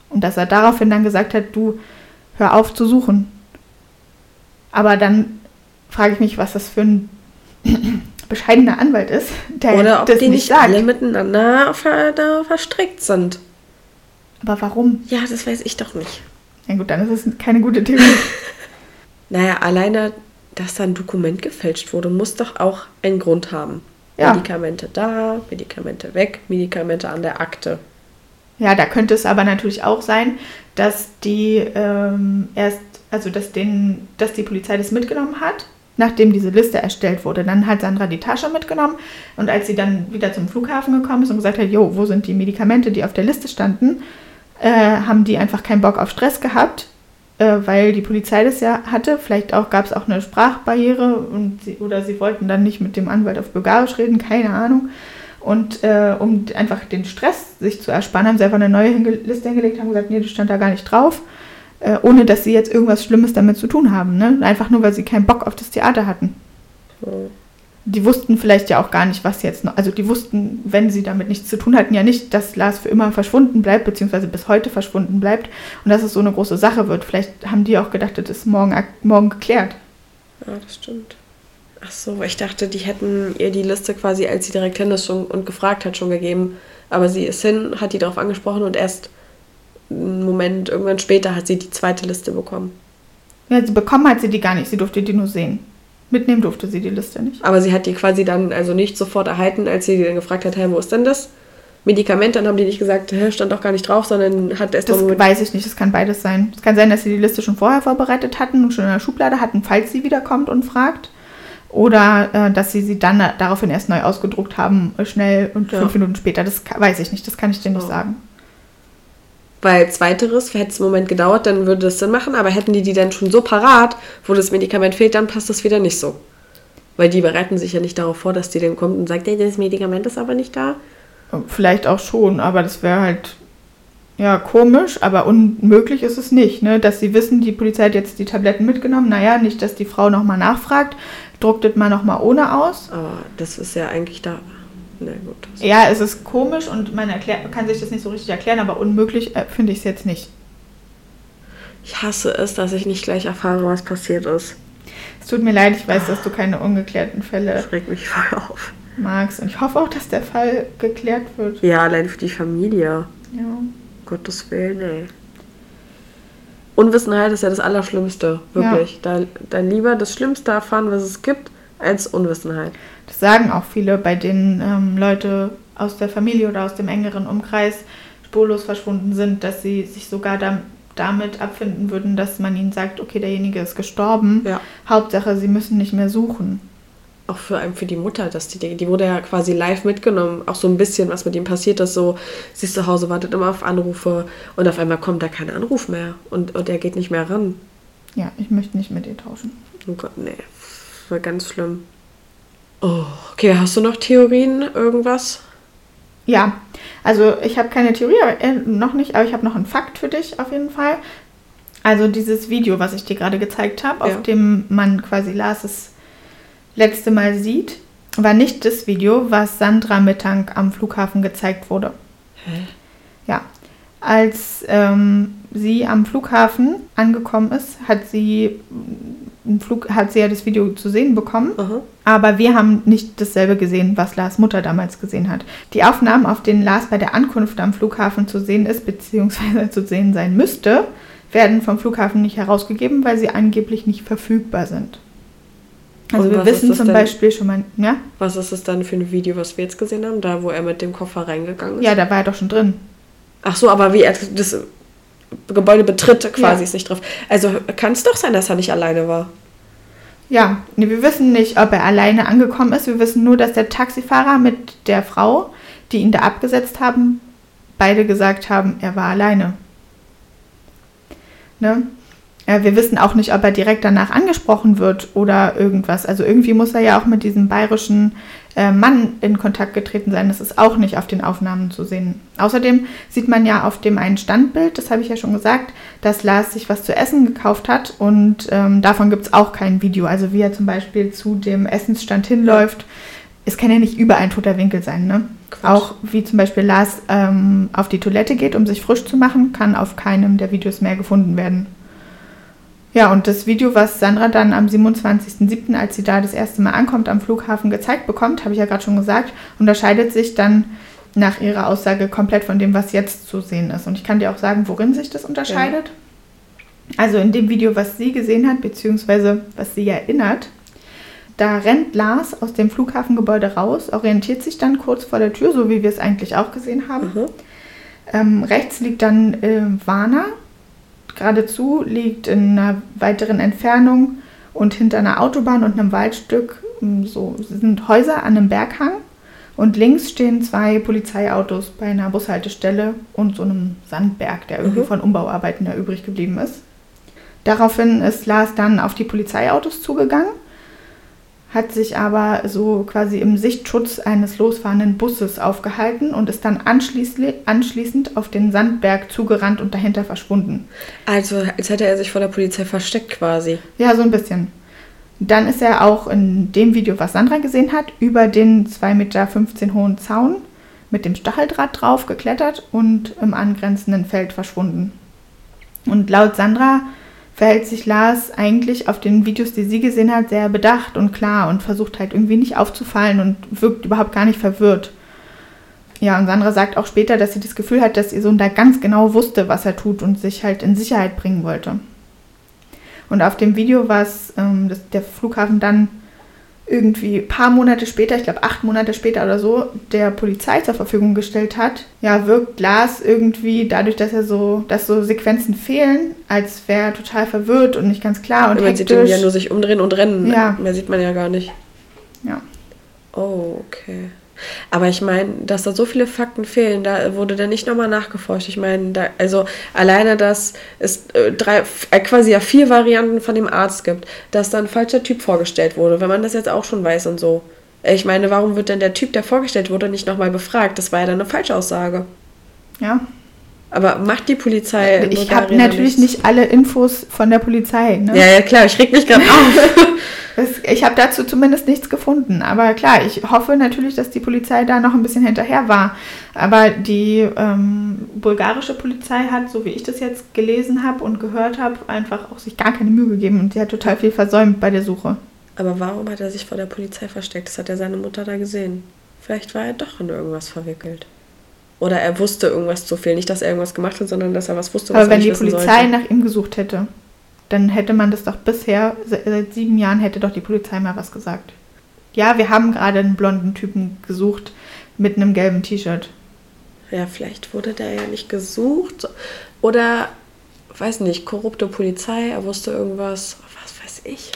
Und dass er daraufhin dann gesagt hat, du hör auf zu suchen. Aber dann frage ich mich, was das für ein bescheidener Anwalt ist, der Oder ob das die nicht sagt. alle miteinander ver da verstrickt sind. Aber warum? Ja, das weiß ich doch nicht. Ja gut, dann ist es keine gute Theorie. Naja, alleine, dass da ein Dokument gefälscht wurde, muss doch auch einen Grund haben. Ja. Medikamente da, Medikamente weg, Medikamente an der Akte. Ja, da könnte es aber natürlich auch sein, dass die ähm, erst, also dass, den, dass die Polizei das mitgenommen hat, nachdem diese Liste erstellt wurde. Dann hat Sandra die Tasche mitgenommen und als sie dann wieder zum Flughafen gekommen ist und gesagt hat, jo, wo sind die Medikamente, die auf der Liste standen, äh, haben die einfach keinen Bock auf Stress gehabt, äh, weil die Polizei das ja hatte. Vielleicht auch gab es auch eine Sprachbarriere und sie, oder sie wollten dann nicht mit dem Anwalt auf Bulgarisch reden, keine Ahnung. Und äh, um einfach den Stress sich zu ersparen, haben sie einfach eine neue Liste hingelegt, haben gesagt, nee, das stand da gar nicht drauf, äh, ohne dass sie jetzt irgendwas Schlimmes damit zu tun haben. Ne? Einfach nur, weil sie keinen Bock auf das Theater hatten. So. Die wussten vielleicht ja auch gar nicht, was jetzt noch. Also die wussten, wenn sie damit nichts zu tun hatten, ja nicht, dass Lars für immer verschwunden bleibt, beziehungsweise bis heute verschwunden bleibt und dass es so eine große Sache wird. Vielleicht haben die auch gedacht, das ist morgen, morgen geklärt. Ja, das stimmt. Ach so, ich dachte, die hätten ihr die Liste quasi, als sie direkt hin ist schon und gefragt hat, schon gegeben. Aber sie ist hin, hat die darauf angesprochen und erst einen Moment, irgendwann später hat sie die zweite Liste bekommen. Ja, sie bekommen hat sie die gar nicht, sie durfte die nur sehen. Mitnehmen durfte sie die Liste nicht. Aber sie hat die quasi dann also nicht sofort erhalten, als sie dann gefragt hat, hey, wo ist denn das? Medikament, dann haben die nicht gesagt, hä, stand doch gar nicht drauf, sondern hat erst Das weiß ich nicht, das kann beides sein. Es kann sein, dass sie die Liste schon vorher vorbereitet hatten und schon in der Schublade hatten, falls sie wiederkommt und fragt. Oder äh, dass sie sie dann daraufhin erst neu ausgedruckt haben, äh, schnell und Ja. fünf Minuten später. Das weiß ich nicht, das kann ich dir nicht sagen. Weil zweiteres, hätte es einen Moment gedauert, dann würde das Sinn machen, aber hätten die die dann schon so parat, wo das Medikament fehlt, dann passt das wieder nicht so. Weil die bereiten sich ja nicht darauf vor, dass die dann kommt und sagt, hey, das Medikament ist aber nicht da. Vielleicht auch schon, aber das wäre halt ja komisch, aber unmöglich ist es nicht, ne? Dass sie wissen, die Polizei hat jetzt die Tabletten mitgenommen. Naja, nicht, dass die Frau nochmal nachfragt, druckt das mal nochmal ohne aus. Aber das ist ja eigentlich da. Na gut. Ja, es ist komisch und man erklär, kann sich das nicht so richtig erklären, aber unmöglich äh, finde ich es jetzt nicht. Ich hasse es, dass ich nicht gleich erfahre, was passiert ist. Es tut mir leid, ich weiß, dass du keine ungeklärten Fälle Das regt mich voll auf. magst. Und ich hoffe auch, dass der Fall geklärt wird. Ja, allein für die Familie. Ja. Gottes Willen, ey. Unwissenheit ist ja das Allerschlimmste, wirklich. Da, dann lieber das Schlimmste erfahren, was es gibt, als Unwissenheit. Das sagen auch viele, bei denen ähm, Leute aus der Familie oder aus dem engeren Umkreis spurlos verschwunden sind, dass sie sich sogar dam damit abfinden würden, dass man ihnen sagt, okay, derjenige ist gestorben. Ja. Hauptsache, sie müssen nicht mehr suchen. Auch für, für die Mutter, dass die, die wurde ja quasi live mitgenommen. Auch so ein bisschen, was mit ihm passiert ist. So, sie ist zu Hause, wartet immer auf Anrufe und auf einmal kommt da kein Anruf mehr und, und er geht nicht mehr ran. Ja, ich möchte nicht mit ihr tauschen. Oh Gott, nee. Das war ganz schlimm. Oh, okay, hast du noch Theorien, irgendwas? Ja, also ich habe keine Theorie, äh, noch nicht, aber ich habe noch einen Fakt für dich auf jeden Fall. Also dieses Video, was ich dir gerade gezeigt habe, Ja. auf dem man quasi Lars das letzte Mal sieht, war nicht das Video, was Sandra Mittag am Flughafen gezeigt wurde. Hä? Ja, als ähm, sie am Flughafen angekommen ist, hat sie, im Flug, hat sie ja das Video zu sehen bekommen. Aha. Aber wir haben nicht dasselbe gesehen, was Lars Mutter damals gesehen hat. Die Aufnahmen, auf denen Lars bei der Ankunft am Flughafen zu sehen ist, beziehungsweise zu sehen sein müsste, werden vom Flughafen nicht herausgegeben, weil sie angeblich nicht verfügbar sind. Also Und wir wissen zum denn? Beispiel schon mal, ja? Was ist das dann für ein Video, was wir jetzt gesehen haben? Da, wo er mit dem Koffer reingegangen ist? Ja, da war er doch schon drin. Ach so, aber wie er das Gebäude betritt, quasi Ja. ist nicht drauf. Also kann es doch sein, dass er nicht alleine war. Ja, nee, wir wissen nicht, ob er alleine angekommen ist. Wir wissen nur, dass der Taxifahrer mit der Frau, die ihn da abgesetzt haben, beide gesagt haben, er war alleine. Ne? Wir wissen auch nicht, ob er direkt danach angesprochen wird oder irgendwas. Also irgendwie muss er ja auch mit diesem bayerischen Mann in Kontakt getreten sein. Das ist auch nicht auf den Aufnahmen zu sehen. Außerdem sieht man ja auf dem einen Standbild, das habe ich ja schon gesagt, dass Lars sich was zu essen gekauft hat und ähm, davon gibt es auch kein Video. Also wie er zum Beispiel zu dem Essensstand hinläuft. Es kann ja nicht überall ein toter Winkel sein, ne? Auch wie zum Beispiel Lars ähm, auf die Toilette geht, um sich frisch zu machen, kann auf keinem der Videos mehr gefunden werden. Ja, und das Video, was Sandra dann am 27.07., als sie da das erste Mal ankommt, am Flughafen gezeigt bekommt, habe ich ja gerade schon gesagt, unterscheidet sich dann nach ihrer Aussage komplett von dem, was jetzt zu sehen ist. Und ich kann dir auch sagen, worin sich das unterscheidet. Also in dem Video, was sie gesehen hat, beziehungsweise was sie erinnert, da rennt Lars aus dem Flughafengebäude raus, orientiert sich dann kurz vor der Tür, so wie wir es eigentlich auch gesehen haben. Mhm. Ähm, rechts liegt dann äh, Warner. Geradezu liegt in einer weiteren Entfernung und hinter einer Autobahn und einem Waldstück ähm, so sind Häuser an einem Berghang. Und links stehen zwei Polizeiautos bei einer Bushaltestelle und so einem Sandberg, der irgendwie Mhm. von Umbauarbeiten da übrig geblieben ist. Daraufhin ist Lars dann auf die Polizeiautos zugegangen, hat sich aber so quasi im Sichtschutz eines losfahrenden Busses aufgehalten und ist dann anschließend, auf den Sandberg zugerannt und dahinter verschwunden. Also, als hätte er sich vor der Polizei versteckt quasi. Ja, so ein bisschen. Dann ist er auch in dem Video, was Sandra gesehen hat, über den 2,15 Meter hohen Zaun mit dem Stacheldraht drauf geklettert und im angrenzenden Feld verschwunden. Und laut Sandra verhält sich Lars eigentlich auf den Videos, die sie gesehen hat, sehr bedacht und klar und versucht halt irgendwie nicht aufzufallen und wirkt überhaupt gar nicht verwirrt. Ja, und Sandra sagt auch später, dass sie das Gefühl hat, dass ihr Sohn da ganz genau wusste, was er tut und sich halt in Sicherheit bringen wollte. Und auf dem Video, was ähm, das, der Flughafen dann irgendwie ein paar Monate später, ich glaube acht Monate später oder so, der Polizei zur Verfügung gestellt hat, ja, wirkt Lars irgendwie dadurch, dass er so, dass so Sequenzen fehlen, als wäre er total verwirrt und nicht ganz klar und man sieht ihn ja nur sich umdrehen und rennen. Ja. Mehr sieht man ja gar nicht. Ja. Oh, okay. Aber ich meine, dass da so viele Fakten fehlen, da wurde dann nicht nochmal nachgeforscht. Ich meine, da, also alleine, dass es äh, drei, äh, quasi ja vier Varianten von dem Arzt gibt, dass da ein falscher Typ vorgestellt wurde, wenn man das jetzt auch schon weiß und so. Äh, Ich meine, warum wird denn der Typ, der vorgestellt wurde, nicht nochmal befragt? Das war ja dann eine Falschaussage. ja. Aber macht die Polizei. Ich habe natürlich nichts? nicht alle Infos von der Polizei. Ne? Ja, ja, klar, ich reg mich gerade auf. Das, ich habe dazu zumindest nichts gefunden. Aber klar, ich hoffe natürlich, dass die Polizei da noch ein bisschen hinterher war. Aber die ähm, bulgarische Polizei hat, so wie ich das jetzt gelesen habe und gehört habe, einfach auch sich gar keine Mühe gegeben und sie hat total viel versäumt bei der Suche. Aber warum hat er sich vor der Polizei versteckt? Das hat ja seine Mutter da gesehen. Vielleicht war er doch in irgendwas verwickelt. Oder er wusste irgendwas zu viel. Nicht, dass er irgendwas gemacht hat, sondern dass er was wusste, was Aber er wenn nicht die Polizei sollte. nach ihm gesucht hätte, dann hätte man das doch bisher, se- seit sieben Jahren hätte doch die Polizei mal was gesagt. Ja, wir haben gerade einen blonden Typen gesucht mit einem gelben T-Shirt. Ja, vielleicht wurde der ja nicht gesucht. Oder, weiß nicht, korrupte Polizei, er wusste irgendwas. Was weiß ich.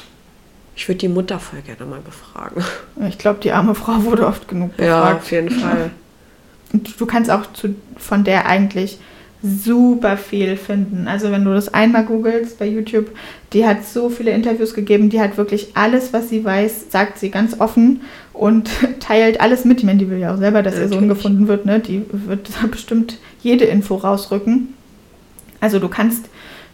Ich würde die Mutter voll gerne mal befragen. Ich glaube, die arme Frau wurde oft genug Ja, befragt. auf jeden Fall. Und du kannst auch zu, von der eigentlich super viel finden. Also wenn du das einmal googelst bei YouTube, die hat so viele Interviews gegeben, die hat wirklich alles, was sie weiß, sagt sie ganz offen und teilt alles mit. Ich meine, die will ja auch selber, dass ihr Sohn gefunden wird. Ne? Die wird da bestimmt jede Info rausrücken. Also du kannst,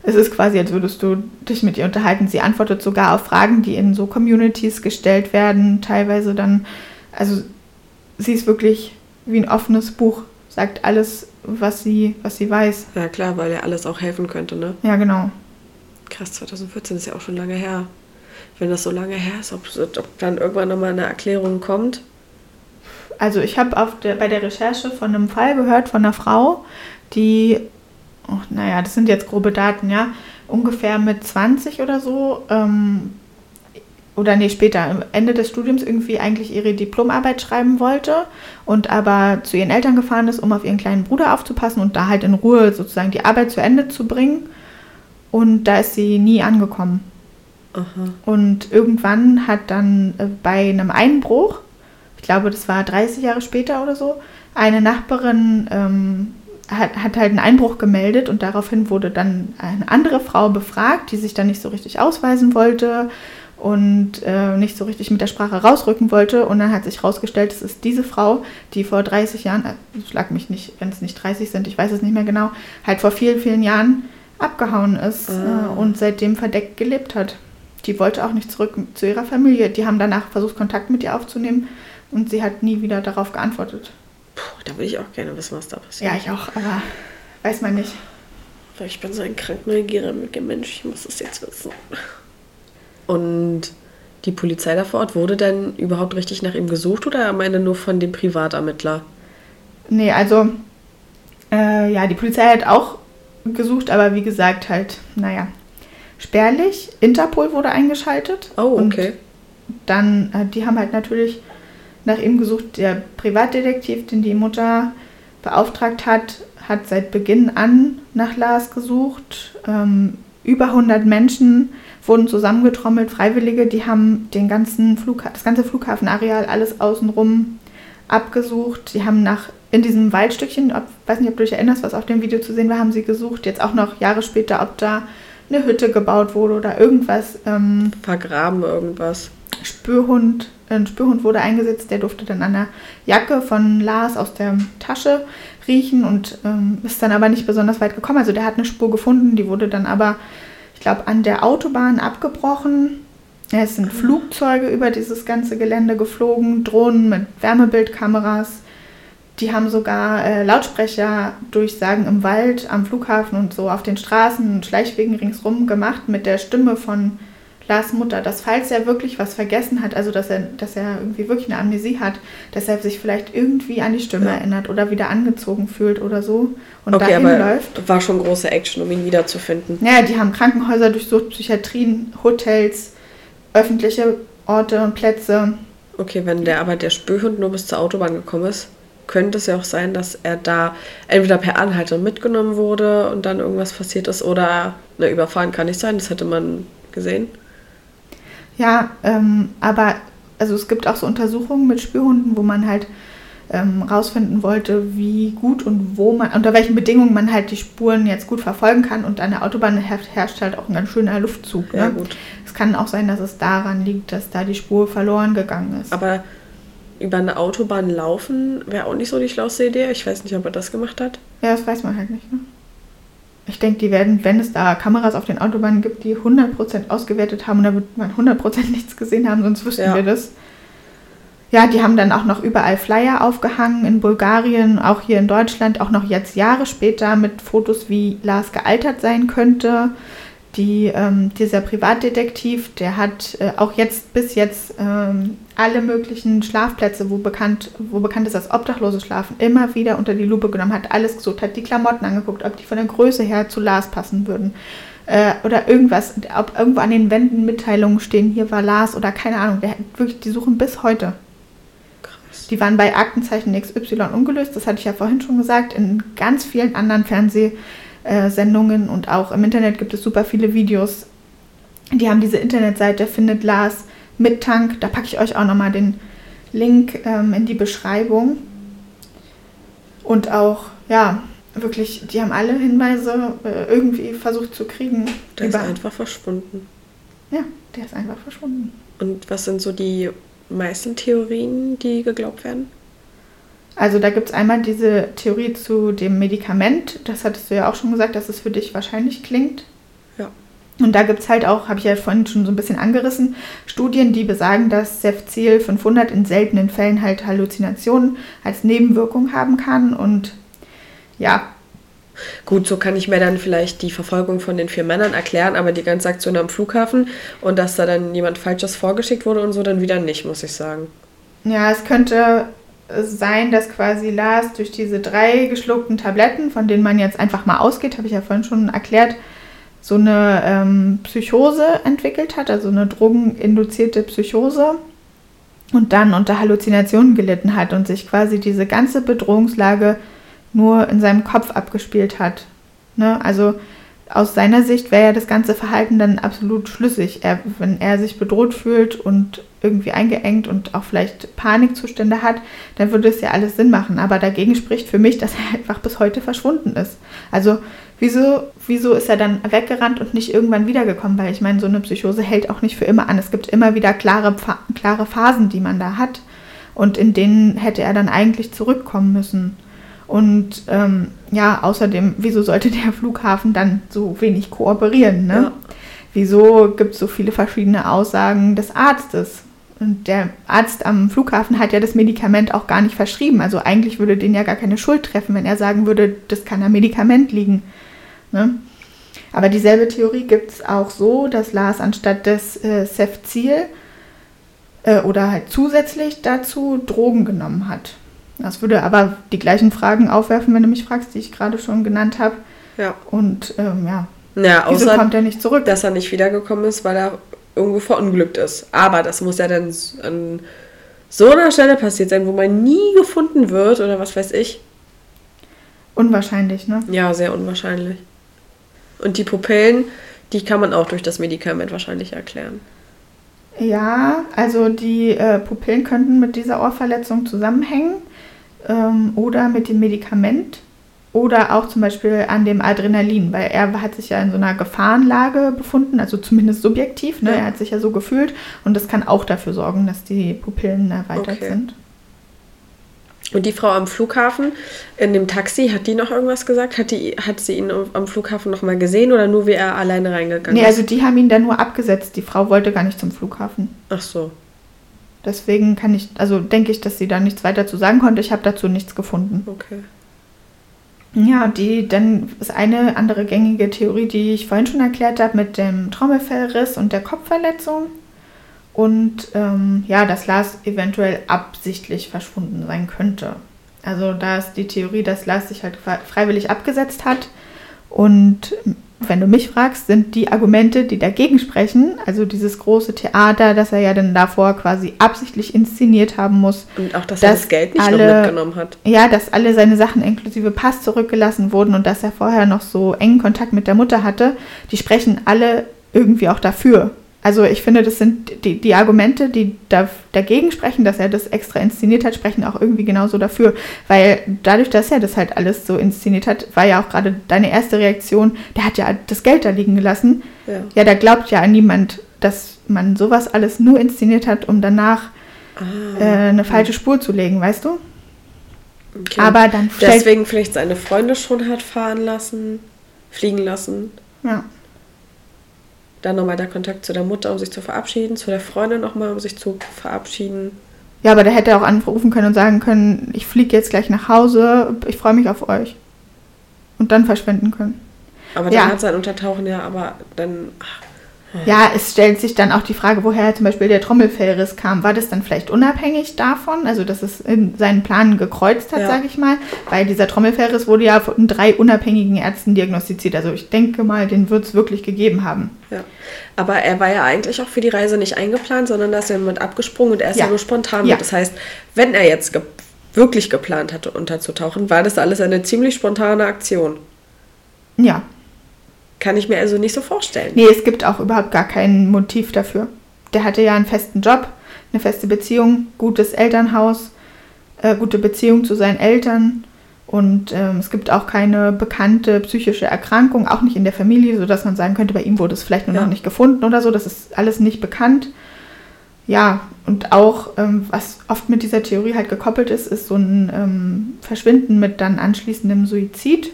es ist quasi, als würdest du dich mit ihr unterhalten. Sie antwortet sogar auf Fragen, die in so Communities gestellt werden, teilweise dann, also sie ist wirklich wie ein offenes Buch sagt alles, was sie, was sie weiß. Ja klar, weil ja alles auch helfen könnte, ne? Ja, genau. Krass, 2014 ist ja auch schon lange her. Wenn das so lange her ist, ob, ob dann irgendwann nochmal eine Erklärung kommt. Also ich habe bei der Recherche von einem Fall gehört von einer Frau, die, oh, naja, das sind jetzt grobe Daten, ja, ungefähr mit 20 oder so, ähm, oder nee, später, am Ende des Studiums irgendwie eigentlich ihre Diplomarbeit schreiben wollte und aber zu ihren Eltern gefahren ist, um auf ihren kleinen Bruder aufzupassen und da halt in Ruhe sozusagen die Arbeit zu Ende zu bringen. Und da ist sie nie angekommen. Aha. Und irgendwann hat dann äh, bei einem Einbruch, ich glaube, das war 30 Jahre später oder so, eine Nachbarin ähm, hat, hat halt einen Einbruch gemeldet und daraufhin wurde dann eine andere Frau befragt, die sich dann nicht so richtig ausweisen wollte und äh, nicht so richtig mit der Sprache rausrücken wollte. Und dann hat sich herausgestellt, es ist diese Frau, die vor 30 Jahren, äh, schlag mich nicht, wenn es nicht 30 sind, ich weiß es nicht mehr genau, halt vor vielen, vielen Jahren abgehauen ist äh, ah. und seitdem verdeckt gelebt hat. Die wollte auch nicht zurück zu ihrer Familie. Die haben danach versucht, Kontakt mit ihr aufzunehmen und sie hat nie wieder darauf geantwortet. Puh, da würde ich auch gerne wissen, was da passiert. Ja, ich auch, aber weiß man nicht. Ich bin so ein krank neugieriger Mensch, ich muss es jetzt wissen. Und die Polizei da vor Ort, wurde denn überhaupt richtig nach ihm gesucht oder am Ende nur von dem Privatermittler? Nee, also äh, ja, die Polizei hat auch gesucht, aber wie gesagt, halt, naja, spärlich. Interpol wurde eingeschaltet. Oh, okay. dann, äh, die haben halt natürlich nach ihm gesucht. Der Privatdetektiv, den die Mutter beauftragt hat, hat seit Beginn an nach Lars gesucht. Ähm, über 100 Menschen wurden zusammengetrommelt, Freiwillige, die haben den ganzen Flugha das ganze Flughafenareal, alles außenrum abgesucht. Die haben nach in diesem Waldstückchen, ob, weiß nicht, ob du dich erinnerst, was auf dem Video zu sehen war, haben sie gesucht, jetzt auch noch Jahre später, ob da eine Hütte gebaut wurde oder irgendwas. Ähm, Vergraben irgendwas. Spürhund, ein Spürhund wurde eingesetzt, der durfte dann an der Jacke von Lars aus der Tasche riechen und ähm, ist dann aber nicht besonders weit gekommen. Also der hat eine Spur gefunden, die wurde dann aber, ich glaube, an der Autobahn abgebrochen. Es sind Flugzeuge über dieses ganze Gelände geflogen, Drohnen mit Wärmebildkameras. Die haben sogar äh, Lautsprecherdurchsagen im Wald, am Flughafen und so auf den Straßen und Schleichwegen ringsrum gemacht mit der Stimme von Lars Mutter, dass falls er wirklich was vergessen hat, also dass er, dass er irgendwie wirklich eine Amnesie hat, dass er sich vielleicht irgendwie an die Stimme ja. erinnert oder wieder angezogen fühlt oder so und okay, dahin aber läuft. War schon große Action, um ihn wiederzufinden. Ja, die haben Krankenhäuser durchsucht, Psychiatrien, Hotels, öffentliche Orte und Plätze. Okay, wenn der aber der Spürhund nur bis zur Autobahn gekommen ist, könnte es ja auch sein, dass er da entweder per Anhalter mitgenommen wurde und dann irgendwas passiert ist oder ne, überfahren kann nicht sein, das hätte man gesehen. Ja, ähm, aber also es gibt auch so Untersuchungen mit Spürhunden, wo man halt ähm, rausfinden wollte, wie gut und wo man, unter welchen Bedingungen man halt die Spuren jetzt gut verfolgen kann. Und an der Autobahn herrscht halt auch ein ganz schöner Luftzug. Ne? Ja, gut. Es kann auch sein, dass es daran liegt, dass da die Spur verloren gegangen ist. Aber über eine Autobahn laufen wäre auch nicht so die schlauste Idee. Ich weiß nicht, ob er das gemacht hat. Ja, das weiß man halt nicht. Ne? Ich denke, die werden, wenn es da Kameras auf den Autobahnen gibt, die 100% ausgewertet haben, da wird man 100% nichts gesehen haben, sonst wüssten ja. wir das. Ja, die haben dann auch noch überall Flyer aufgehangen in Bulgarien, auch hier in Deutschland, auch noch jetzt Jahre später mit Fotos, wie Lars gealtert sein könnte. Die, ähm, dieser Privatdetektiv, der hat äh, auch jetzt bis jetzt ähm, alle möglichen Schlafplätze, wo bekannt, wo bekannt ist, dass Obdachlose schlafen, immer wieder unter die Lupe genommen, hat alles gesucht, hat die Klamotten angeguckt, ob die von der Größe her zu Lars passen würden. Äh, oder irgendwas, ob irgendwo an den Wänden Mitteilungen stehen, hier war Lars oder keine Ahnung. Der, wirklich, die suchen bis heute. Krass. Die waren bei Aktenzeichen XY ungelöst, das hatte ich ja vorhin schon gesagt, in ganz vielen anderen Fernseh- äh, Sendungen und auch im Internet gibt es super viele Videos. Die haben diese Internetseite Findet Lars mit Tank. Da packe ich euch auch nochmal den Link ähm, in die Beschreibung. Und auch, ja, wirklich, die haben alle Hinweise äh, irgendwie versucht zu kriegen. Der ist einfach verschwunden. Ja, der ist einfach verschwunden. Und was sind so die meisten Theorien, die geglaubt werden? Also da gibt es einmal diese Theorie zu dem Medikament. Das hattest du ja auch schon gesagt, dass es für dich wahrscheinlich klingt. Ja. Und da gibt es halt auch, habe ich ja vorhin schon so ein bisschen angerissen, Studien, die besagen, dass Cefzil 500 in seltenen Fällen halt Halluzinationen als Nebenwirkung haben kann. Und ja. Gut, so kann ich mir dann vielleicht die Verfolgung von den vier Männern erklären, aber die ganze Aktion am Flughafen und dass da dann jemand Falsches vorgeschickt wurde und so, dann wieder nicht, muss ich sagen. Ja, es könnte sein, dass quasi Lars durch diese drei geschluckten Tabletten, von denen man jetzt einfach mal ausgeht, habe ich ja vorhin schon erklärt, so eine ähm, Psychose entwickelt hat, also eine drogeninduzierte Psychose und dann unter Halluzinationen gelitten hat und sich quasi diese ganze Bedrohungslage nur in seinem Kopf abgespielt hat. Ne? Also aus seiner Sicht wäre ja das ganze Verhalten dann absolut schlüssig. Er, wenn er sich bedroht fühlt und irgendwie eingeengt und auch vielleicht Panikzustände hat, dann würde es ja alles Sinn machen. Aber dagegen spricht für mich, dass er einfach bis heute verschwunden ist. Also wieso, wieso ist er dann weggerannt und nicht irgendwann wiedergekommen? Weil ich meine, so eine Psychose hält auch nicht für immer an. Es gibt immer wieder klare, klare Phasen, die man da hat. Und in denen hätte er dann eigentlich zurückkommen müssen. Und ähm, ja, außerdem, wieso sollte der Flughafen dann so wenig kooperieren? Ne? Ja. Wieso gibt es so viele verschiedene Aussagen des Arztes? Und der Arzt am Flughafen hat ja das Medikament auch gar nicht verschrieben. Also eigentlich würde den ja gar keine Schuld treffen, wenn er sagen würde, das kann am Medikament liegen. Ne? Aber dieselbe Theorie gibt es auch so, dass Lars anstatt des äh, Cefzil äh, oder halt zusätzlich dazu Drogen genommen hat. Das würde aber die gleichen Fragen aufwerfen, wenn du mich fragst, die ich gerade schon genannt habe. Ja. Und ähm, ja, ja wieso kommt er nicht zurück? Dass er nicht wiedergekommen ist, weil er irgendwo verunglückt ist. Aber das muss ja dann an so einer Stelle passiert sein, wo man nie gefunden wird oder was weiß ich. Unwahrscheinlich, ne? Ja, sehr unwahrscheinlich. Und die Pupillen, die kann man auch durch das Medikament wahrscheinlich erklären. Ja, also die äh, Pupillen könnten mit dieser Ohrverletzung zusammenhängen ähm, oder mit dem Medikament oder auch zum Beispiel an dem Adrenalin, weil er hat sich ja in so einer Gefahrenlage befunden, also zumindest subjektiv, ne? Ja. er hat sich ja so gefühlt und das kann auch dafür sorgen, dass die Pupillen erweitert okay. sind. Und die Frau am Flughafen in dem Taxi, hat die noch irgendwas gesagt? Hat, die, hat sie ihn am Flughafen noch mal gesehen oder nur wie er alleine reingegangen ist? Nee, also die haben ihn dann nur abgesetzt. Die Frau wollte gar nicht zum Flughafen. Ach so. Deswegen kann ich, also denke ich, dass sie da nichts weiter zu sagen konnte. Ich habe dazu nichts gefunden. Okay. Ja, die, dann ist eine andere gängige Theorie, die ich vorhin schon erklärt habe, mit dem Trommelfellriss und der Kopfverletzung. Und ähm, ja, dass Lars eventuell absichtlich verschwunden sein könnte. Also da ist die Theorie, dass Lars sich halt freiwillig abgesetzt hat und wenn du mich fragst, sind die Argumente, die dagegen sprechen, also dieses große Theater, das er ja dann davor quasi absichtlich inszeniert haben muss. Und auch, dass, dass er das Geld nicht alle, mitgenommen hat. Ja, dass alle seine Sachen inklusive Pass zurückgelassen wurden und dass er vorher noch so engen Kontakt mit der Mutter hatte, die sprechen alle irgendwie auch dafür. Also ich finde, das sind die, die Argumente, die da, dagegen sprechen, dass er das extra inszeniert hat, sprechen auch irgendwie genauso dafür. Weil dadurch, dass er das halt alles so inszeniert hat, war ja auch gerade deine erste Reaktion, der hat ja das Geld da liegen gelassen. Ja, ja da glaubt ja niemand, dass man sowas alles nur inszeniert hat, um danach ah, äh, eine falsche Spur zu legen, weißt du? Okay. Aber dann Deswegen vielleicht seine Freunde schon hat fahren lassen, fliegen lassen. Ja. Dann nochmal der Kontakt zu der Mutter, um sich zu verabschieden, zu der Freundin nochmal, um sich zu verabschieden. Ja, aber der hätte auch anrufen können und sagen können, ich fliege jetzt gleich nach Hause, ich freue mich auf euch. Und dann verschwinden können. Aber dann ja. hat sein Untertauchen ja aber dann. Ach, ja, es stellt sich dann auch die Frage, woher zum Beispiel der Trommelfellriss kam. War das dann vielleicht unabhängig davon, also dass es in seinen Planen gekreuzt hat, ja. sage ich mal? Weil dieser Trommelfellriss wurde ja von drei unabhängigen Ärzten diagnostiziert. Also ich denke mal, den wird es wirklich gegeben haben. Ja, aber er war ja eigentlich auch für die Reise nicht eingeplant, sondern da ist er mit abgesprungen und er ist ja, ja nur spontan ja. Das heißt, wenn er jetzt ge wirklich geplant hatte, unterzutauchen, war das alles eine ziemlich spontane Aktion. Ja, kann ich mir also nicht so vorstellen. Nee, es gibt auch überhaupt gar kein Motiv dafür. Der hatte ja einen festen Job, eine feste Beziehung, gutes Elternhaus, äh, gute Beziehung zu seinen Eltern. Und ähm, es gibt auch keine bekannte psychische Erkrankung, auch nicht in der Familie, sodass man sagen könnte, bei ihm wurde es vielleicht nur ja. noch nicht gefunden oder so. Das ist alles nicht bekannt. Ja, und auch, ähm, was oft mit dieser Theorie halt gekoppelt ist, ist so ein ähm, Verschwinden mit dann anschließendem Suizid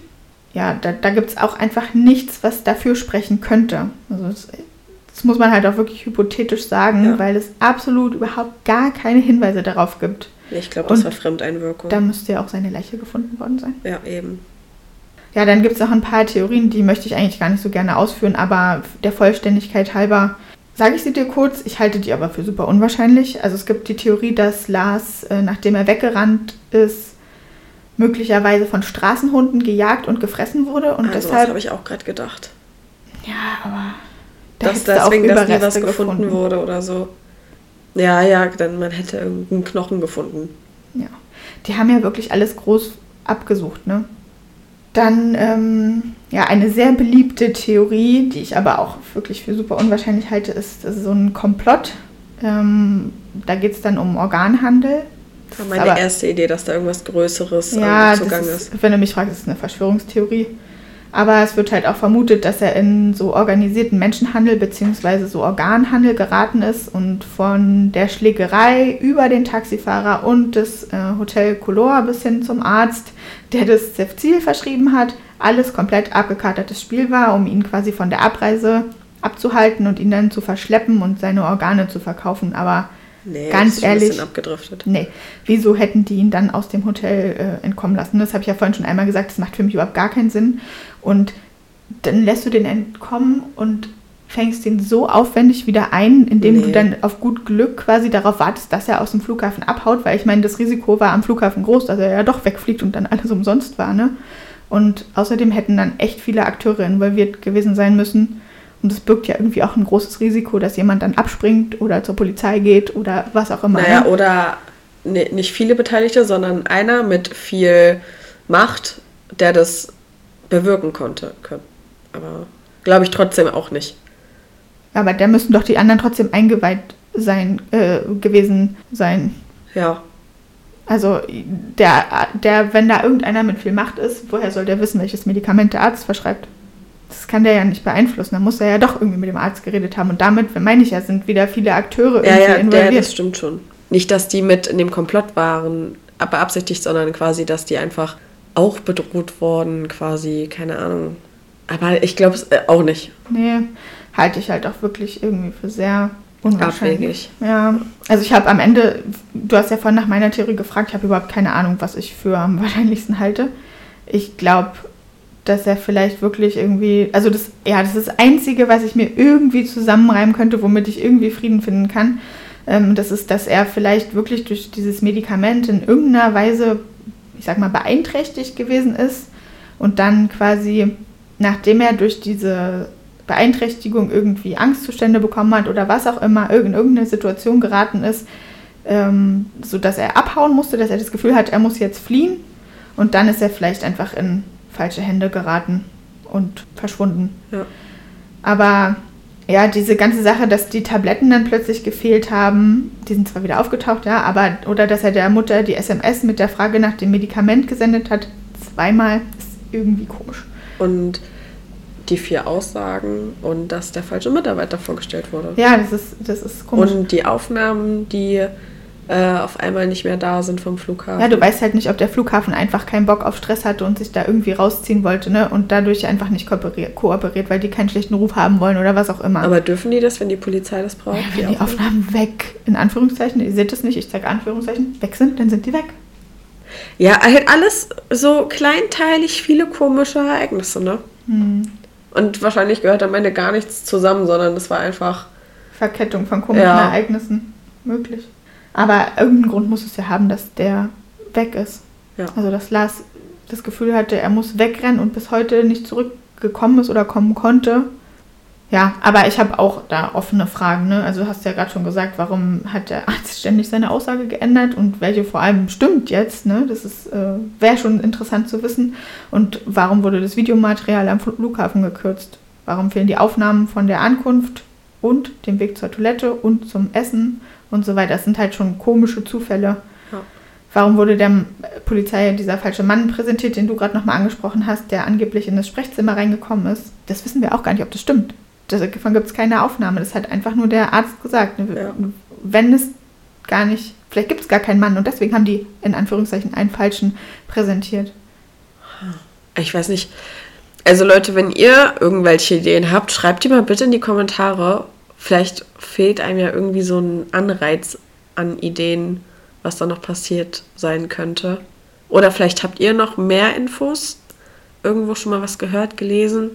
ja, da, da gibt es auch einfach nichts, was dafür sprechen könnte. Also das, das muss man halt auch wirklich hypothetisch sagen, ja. weil es absolut überhaupt gar keine Hinweise darauf gibt. Ich glaube, das Und war Fremdeinwirkung. Da müsste ja auch seine Leiche gefunden worden sein. Ja, eben. Ja, dann gibt es noch ein paar Theorien, die möchte ich eigentlich gar nicht so gerne ausführen, aber der Vollständigkeit halber sage ich sie dir kurz. Ich halte die aber für super unwahrscheinlich. Also es gibt die Theorie, dass Lars, äh, nachdem er weggerannt ist, möglicherweise von Straßenhunden gejagt und gefressen wurde. Und also deshalb habe ich auch gerade gedacht. Ja, aber da Dass deswegen das nie was gefunden, gefunden. wurde oder so. Ja, ja, dann man hätte irgendeinen Knochen gefunden. Ja. Die haben ja wirklich alles groß abgesucht, ne? Dann, ähm, ja, eine sehr beliebte Theorie, die ich aber auch wirklich für super unwahrscheinlich halte, ist, ist so ein Komplott. Ähm, da geht es dann um Organhandel. Das war meine Aber- erste Idee, dass da irgendwas Größeres Ja, ähm, zugange ist, ist. wenn du mich fragst, ist es eine Verschwörungstheorie. Aber es wird halt auch vermutet, dass er in so organisierten Menschenhandel bzw. so Organhandel geraten ist und von der Schlägerei über den Taxifahrer und das äh, Hotel Color bis hin zum Arzt, der das Cefzil verschrieben hat, alles komplett abgekatertes Spiel war, um ihn quasi von der Abreise abzuhalten und ihn dann zu verschleppen und seine Organe zu verkaufen. Aber Nee, Ganz ehrlich. Nee, wieso hätten die ihn dann aus dem Hotel äh, entkommen lassen? Das habe ich ja vorhin schon einmal gesagt, das macht für mich überhaupt gar keinen Sinn. Und dann lässt du den entkommen und fängst den so aufwendig wieder ein, indem du Nee. dann auf gut Glück quasi darauf wartest, dass er aus dem Flughafen abhaut, weil ich meine, das Risiko war am Flughafen groß, dass er ja doch wegfliegt und dann alles umsonst war, ne? Und außerdem hätten dann echt viele Akteure involviert gewesen sein müssen. Und es birgt ja irgendwie auch ein großes Risiko, dass jemand dann abspringt oder zur Polizei geht oder was auch immer. Naja, ne? oder nee, nicht viele Beteiligte, sondern einer mit viel Macht, der das bewirken konnte. Aber glaube ich trotzdem auch nicht. Aber da müssten doch die anderen trotzdem eingeweiht sein, äh, gewesen sein. Ja, Also der, der, wenn da irgendeiner mit viel Macht ist, woher soll der wissen, welches Medikament der Arzt verschreibt? Das kann der ja nicht beeinflussen. Da muss er ja doch irgendwie mit dem Arzt geredet haben. Und damit, meine ich ja, sind wieder viele Akteure ja, irgendwie ja, der, involviert. das stimmt schon. Nicht, dass die mit in dem Komplott waren, beabsichtigt, sondern quasi, dass die einfach auch bedroht wurden, quasi, keine Ahnung. Aber ich glaube es äh, auch nicht. Nee, halte ich halt auch wirklich irgendwie für sehr unwahrscheinlich. Abwegig. Ja, also ich habe am Ende, du hast ja vorhin nach meiner Theorie gefragt, ich habe überhaupt keine Ahnung, was ich für am wahrscheinlichsten halte. Ich glaube, dass er vielleicht wirklich irgendwie, also das, ja, das ist das Einzige, was ich mir irgendwie zusammenreimen könnte, womit ich irgendwie Frieden finden kann. Ähm, das ist, dass er vielleicht wirklich durch dieses Medikament in irgendeiner Weise, ich sag mal, beeinträchtigt gewesen ist und dann quasi, nachdem er durch diese Beeinträchtigung irgendwie Angstzustände bekommen hat oder was auch immer, in irgendeine Situation geraten ist, ähm, sodass er abhauen musste, dass er das Gefühl hat, er muss jetzt fliehen und dann ist er vielleicht einfach in falsche Hände geraten und verschwunden. Ja. Aber ja, diese ganze Sache, dass die Tabletten dann plötzlich gefehlt haben, die sind zwar wieder aufgetaucht, ja, aber oder dass er der Mutter die SMS mit der Frage nach dem Medikament gesendet hat, zweimal, ist irgendwie komisch. Und die vier Aussagen und dass der falsche Mitarbeiter vorgestellt wurde. Ja, das ist, das ist komisch. Und die Aufnahmen, die äh, auf einmal nicht mehr da sind vom Flughafen. ja, du weißt halt nicht, ob der Flughafen einfach keinen Bock auf Stress hatte und sich da irgendwie rausziehen wollte, ne? Und dadurch einfach nicht kooperiert, kooperiert weil die keinen schlechten Ruf haben wollen oder was auch immer. Aber dürfen die das, wenn die Polizei das braucht? ja, wenn die Aufnahmen weg, in Anführungszeichen, ihr seht es nicht, ich zeige Anführungszeichen, weg sind, dann sind die weg. Ja, halt alles so kleinteilig, viele komische Ereignisse, ne? Hm. Und wahrscheinlich gehört am Ende gar nichts zusammen, sondern das war einfach. Verkettung von komischen Ja. Ereignissen möglich. Aber irgendeinen Grund muss es ja haben, dass der weg ist. Ja. Also dass Lars das Gefühl hatte, er muss wegrennen und bis heute nicht zurückgekommen ist oder kommen konnte. Ja, aber ich habe auch da offene Fragen. Ne? Also du hast ja gerade schon gesagt, warum hat der Arzt ständig seine Aussage geändert und welche vor allem stimmt jetzt. Ne? Das ist äh, wäre schon interessant zu wissen. Und warum wurde das Videomaterial am Flughafen gekürzt? Warum fehlen die Aufnahmen von der Ankunft und dem Weg zur Toilette und zum Essen und so weiter? Das sind halt schon komische Zufälle. Ja. Warum wurde der äh, Polizei dieser falsche Mann präsentiert, den du gerade nochmal angesprochen hast, der angeblich in das Sprechzimmer reingekommen ist? Das wissen wir auch gar nicht, ob das stimmt. Davon gibt es keine Aufnahme. Das hat einfach nur der Arzt gesagt. Ja. Wenn es gar nicht, vielleicht gibt es gar keinen Mann und deswegen haben die in Anführungszeichen einen falschen präsentiert. Ich weiß nicht. Also Leute, wenn ihr irgendwelche Ideen habt, schreibt die mal bitte in die Kommentare. Vielleicht fehlt einem ja irgendwie so ein Anreiz an Ideen, was da noch passiert sein könnte. Oder vielleicht habt ihr noch mehr Infos. irgendwo schon mal was gehört, gelesen?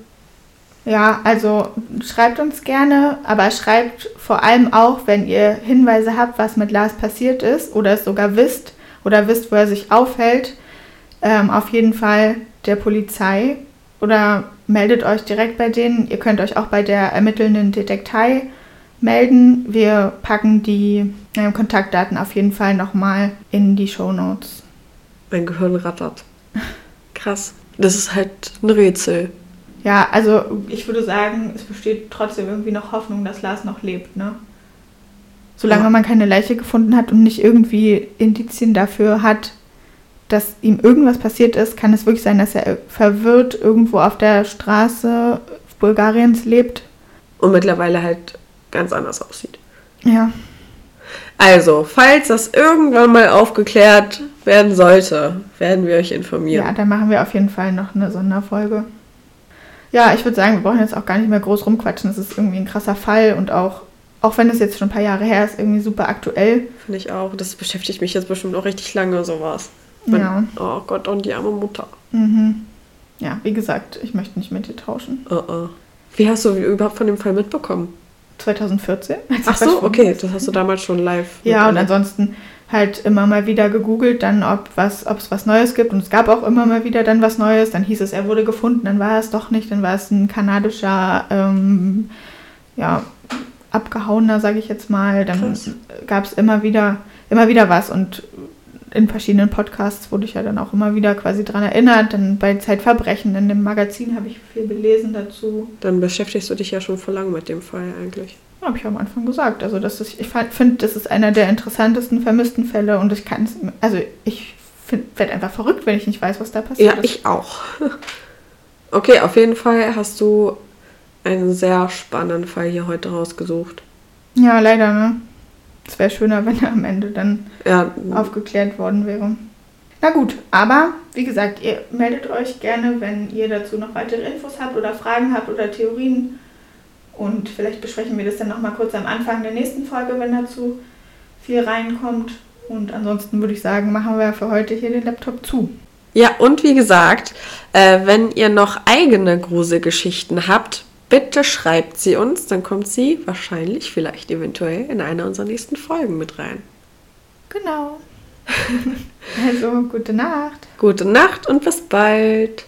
Ja, also schreibt uns gerne, aber schreibt vor allem auch, wenn ihr Hinweise habt, was mit Lars passiert ist oder es sogar wisst oder wisst, wo er sich aufhält, ähm, auf jeden Fall der Polizei oder meldet euch direkt bei denen. Ihr könnt euch auch bei der ermittelnden Detektei melden. Wir packen die äh, Kontaktdaten auf jeden Fall nochmal in die Show Notes. Mein Gehirn rattert. Krass. Das ist halt ein Rätsel. Ja, also ich würde sagen, es besteht trotzdem irgendwie noch Hoffnung, dass Lars noch lebt, ne? Solange Ja. man keine Leiche gefunden hat und nicht irgendwie Indizien dafür hat, dass ihm irgendwas passiert ist, kann es wirklich sein, dass er verwirrt irgendwo auf der Straße Bulgariens lebt. Und mittlerweile halt ganz anders aussieht. Ja. Also, falls das irgendwann mal aufgeklärt werden sollte, werden wir euch informieren. Ja, dann machen wir auf jeden Fall noch eine Sonderfolge. Ja, ich würde sagen, wir brauchen jetzt auch gar nicht mehr groß rumquatschen. Das ist irgendwie ein krasser Fall und auch, auch wenn es jetzt schon ein paar Jahre her ist, irgendwie super aktuell. Finde ich auch. Das beschäftigt mich jetzt bestimmt auch richtig lange, sowas. Man- Ja. Oh Gott, und die arme Mutter. Mhm. Ja, wie gesagt, ich möchte nicht mit dir tauschen. Oh, oh. Wie hast du überhaupt von dem Fall mitbekommen? 2014. als er Ach so, okay, das hast du damals schon live. Ja, und ansonsten halt immer mal wieder gegoogelt, dann ob was, ob es was Neues gibt. Und es gab auch immer mal wieder dann was Neues. Dann hieß es, er wurde gefunden, dann war es doch nicht, dann war es ein kanadischer, ähm, ja, abgehauener, sage ich jetzt mal. Dann gab es immer wieder, immer wieder was und in verschiedenen Podcasts wurde ich ja dann auch immer wieder quasi dran erinnert. Dann bei Zeitverbrechen in dem Magazin habe ich viel gelesen dazu. Dann beschäftigst du dich ja schon vor lang mit dem Fall eigentlich. Habe ich am Anfang gesagt. Also das ist, ich finde, das ist einer der interessantesten vermissten Fälle und ich kann es, also ich werde einfach verrückt, wenn ich nicht weiß, was da passiert Ja, ist. ich auch. Okay, auf jeden Fall hast du einen sehr spannenden Fall hier heute rausgesucht. Ja, leider, ne? Es wäre schöner, wenn er am Ende dann Ja, aufgeklärt worden wäre. Na gut, aber wie gesagt, ihr meldet euch gerne, wenn ihr dazu noch weitere Infos habt oder Fragen habt oder Theorien. Und vielleicht besprechen wir das dann nochmal kurz am Anfang der nächsten Folge, wenn dazu viel reinkommt. Und ansonsten würde ich sagen, machen wir für heute hier den Laptop zu. Ja, und wie gesagt, äh, wenn ihr noch eigene Gruselgeschichten habt, bitte schreibt sie uns, dann kommt sie wahrscheinlich, vielleicht eventuell in einer unserer nächsten Folgen mit rein. Genau. also, gute Nacht. Gute Nacht und bis bald.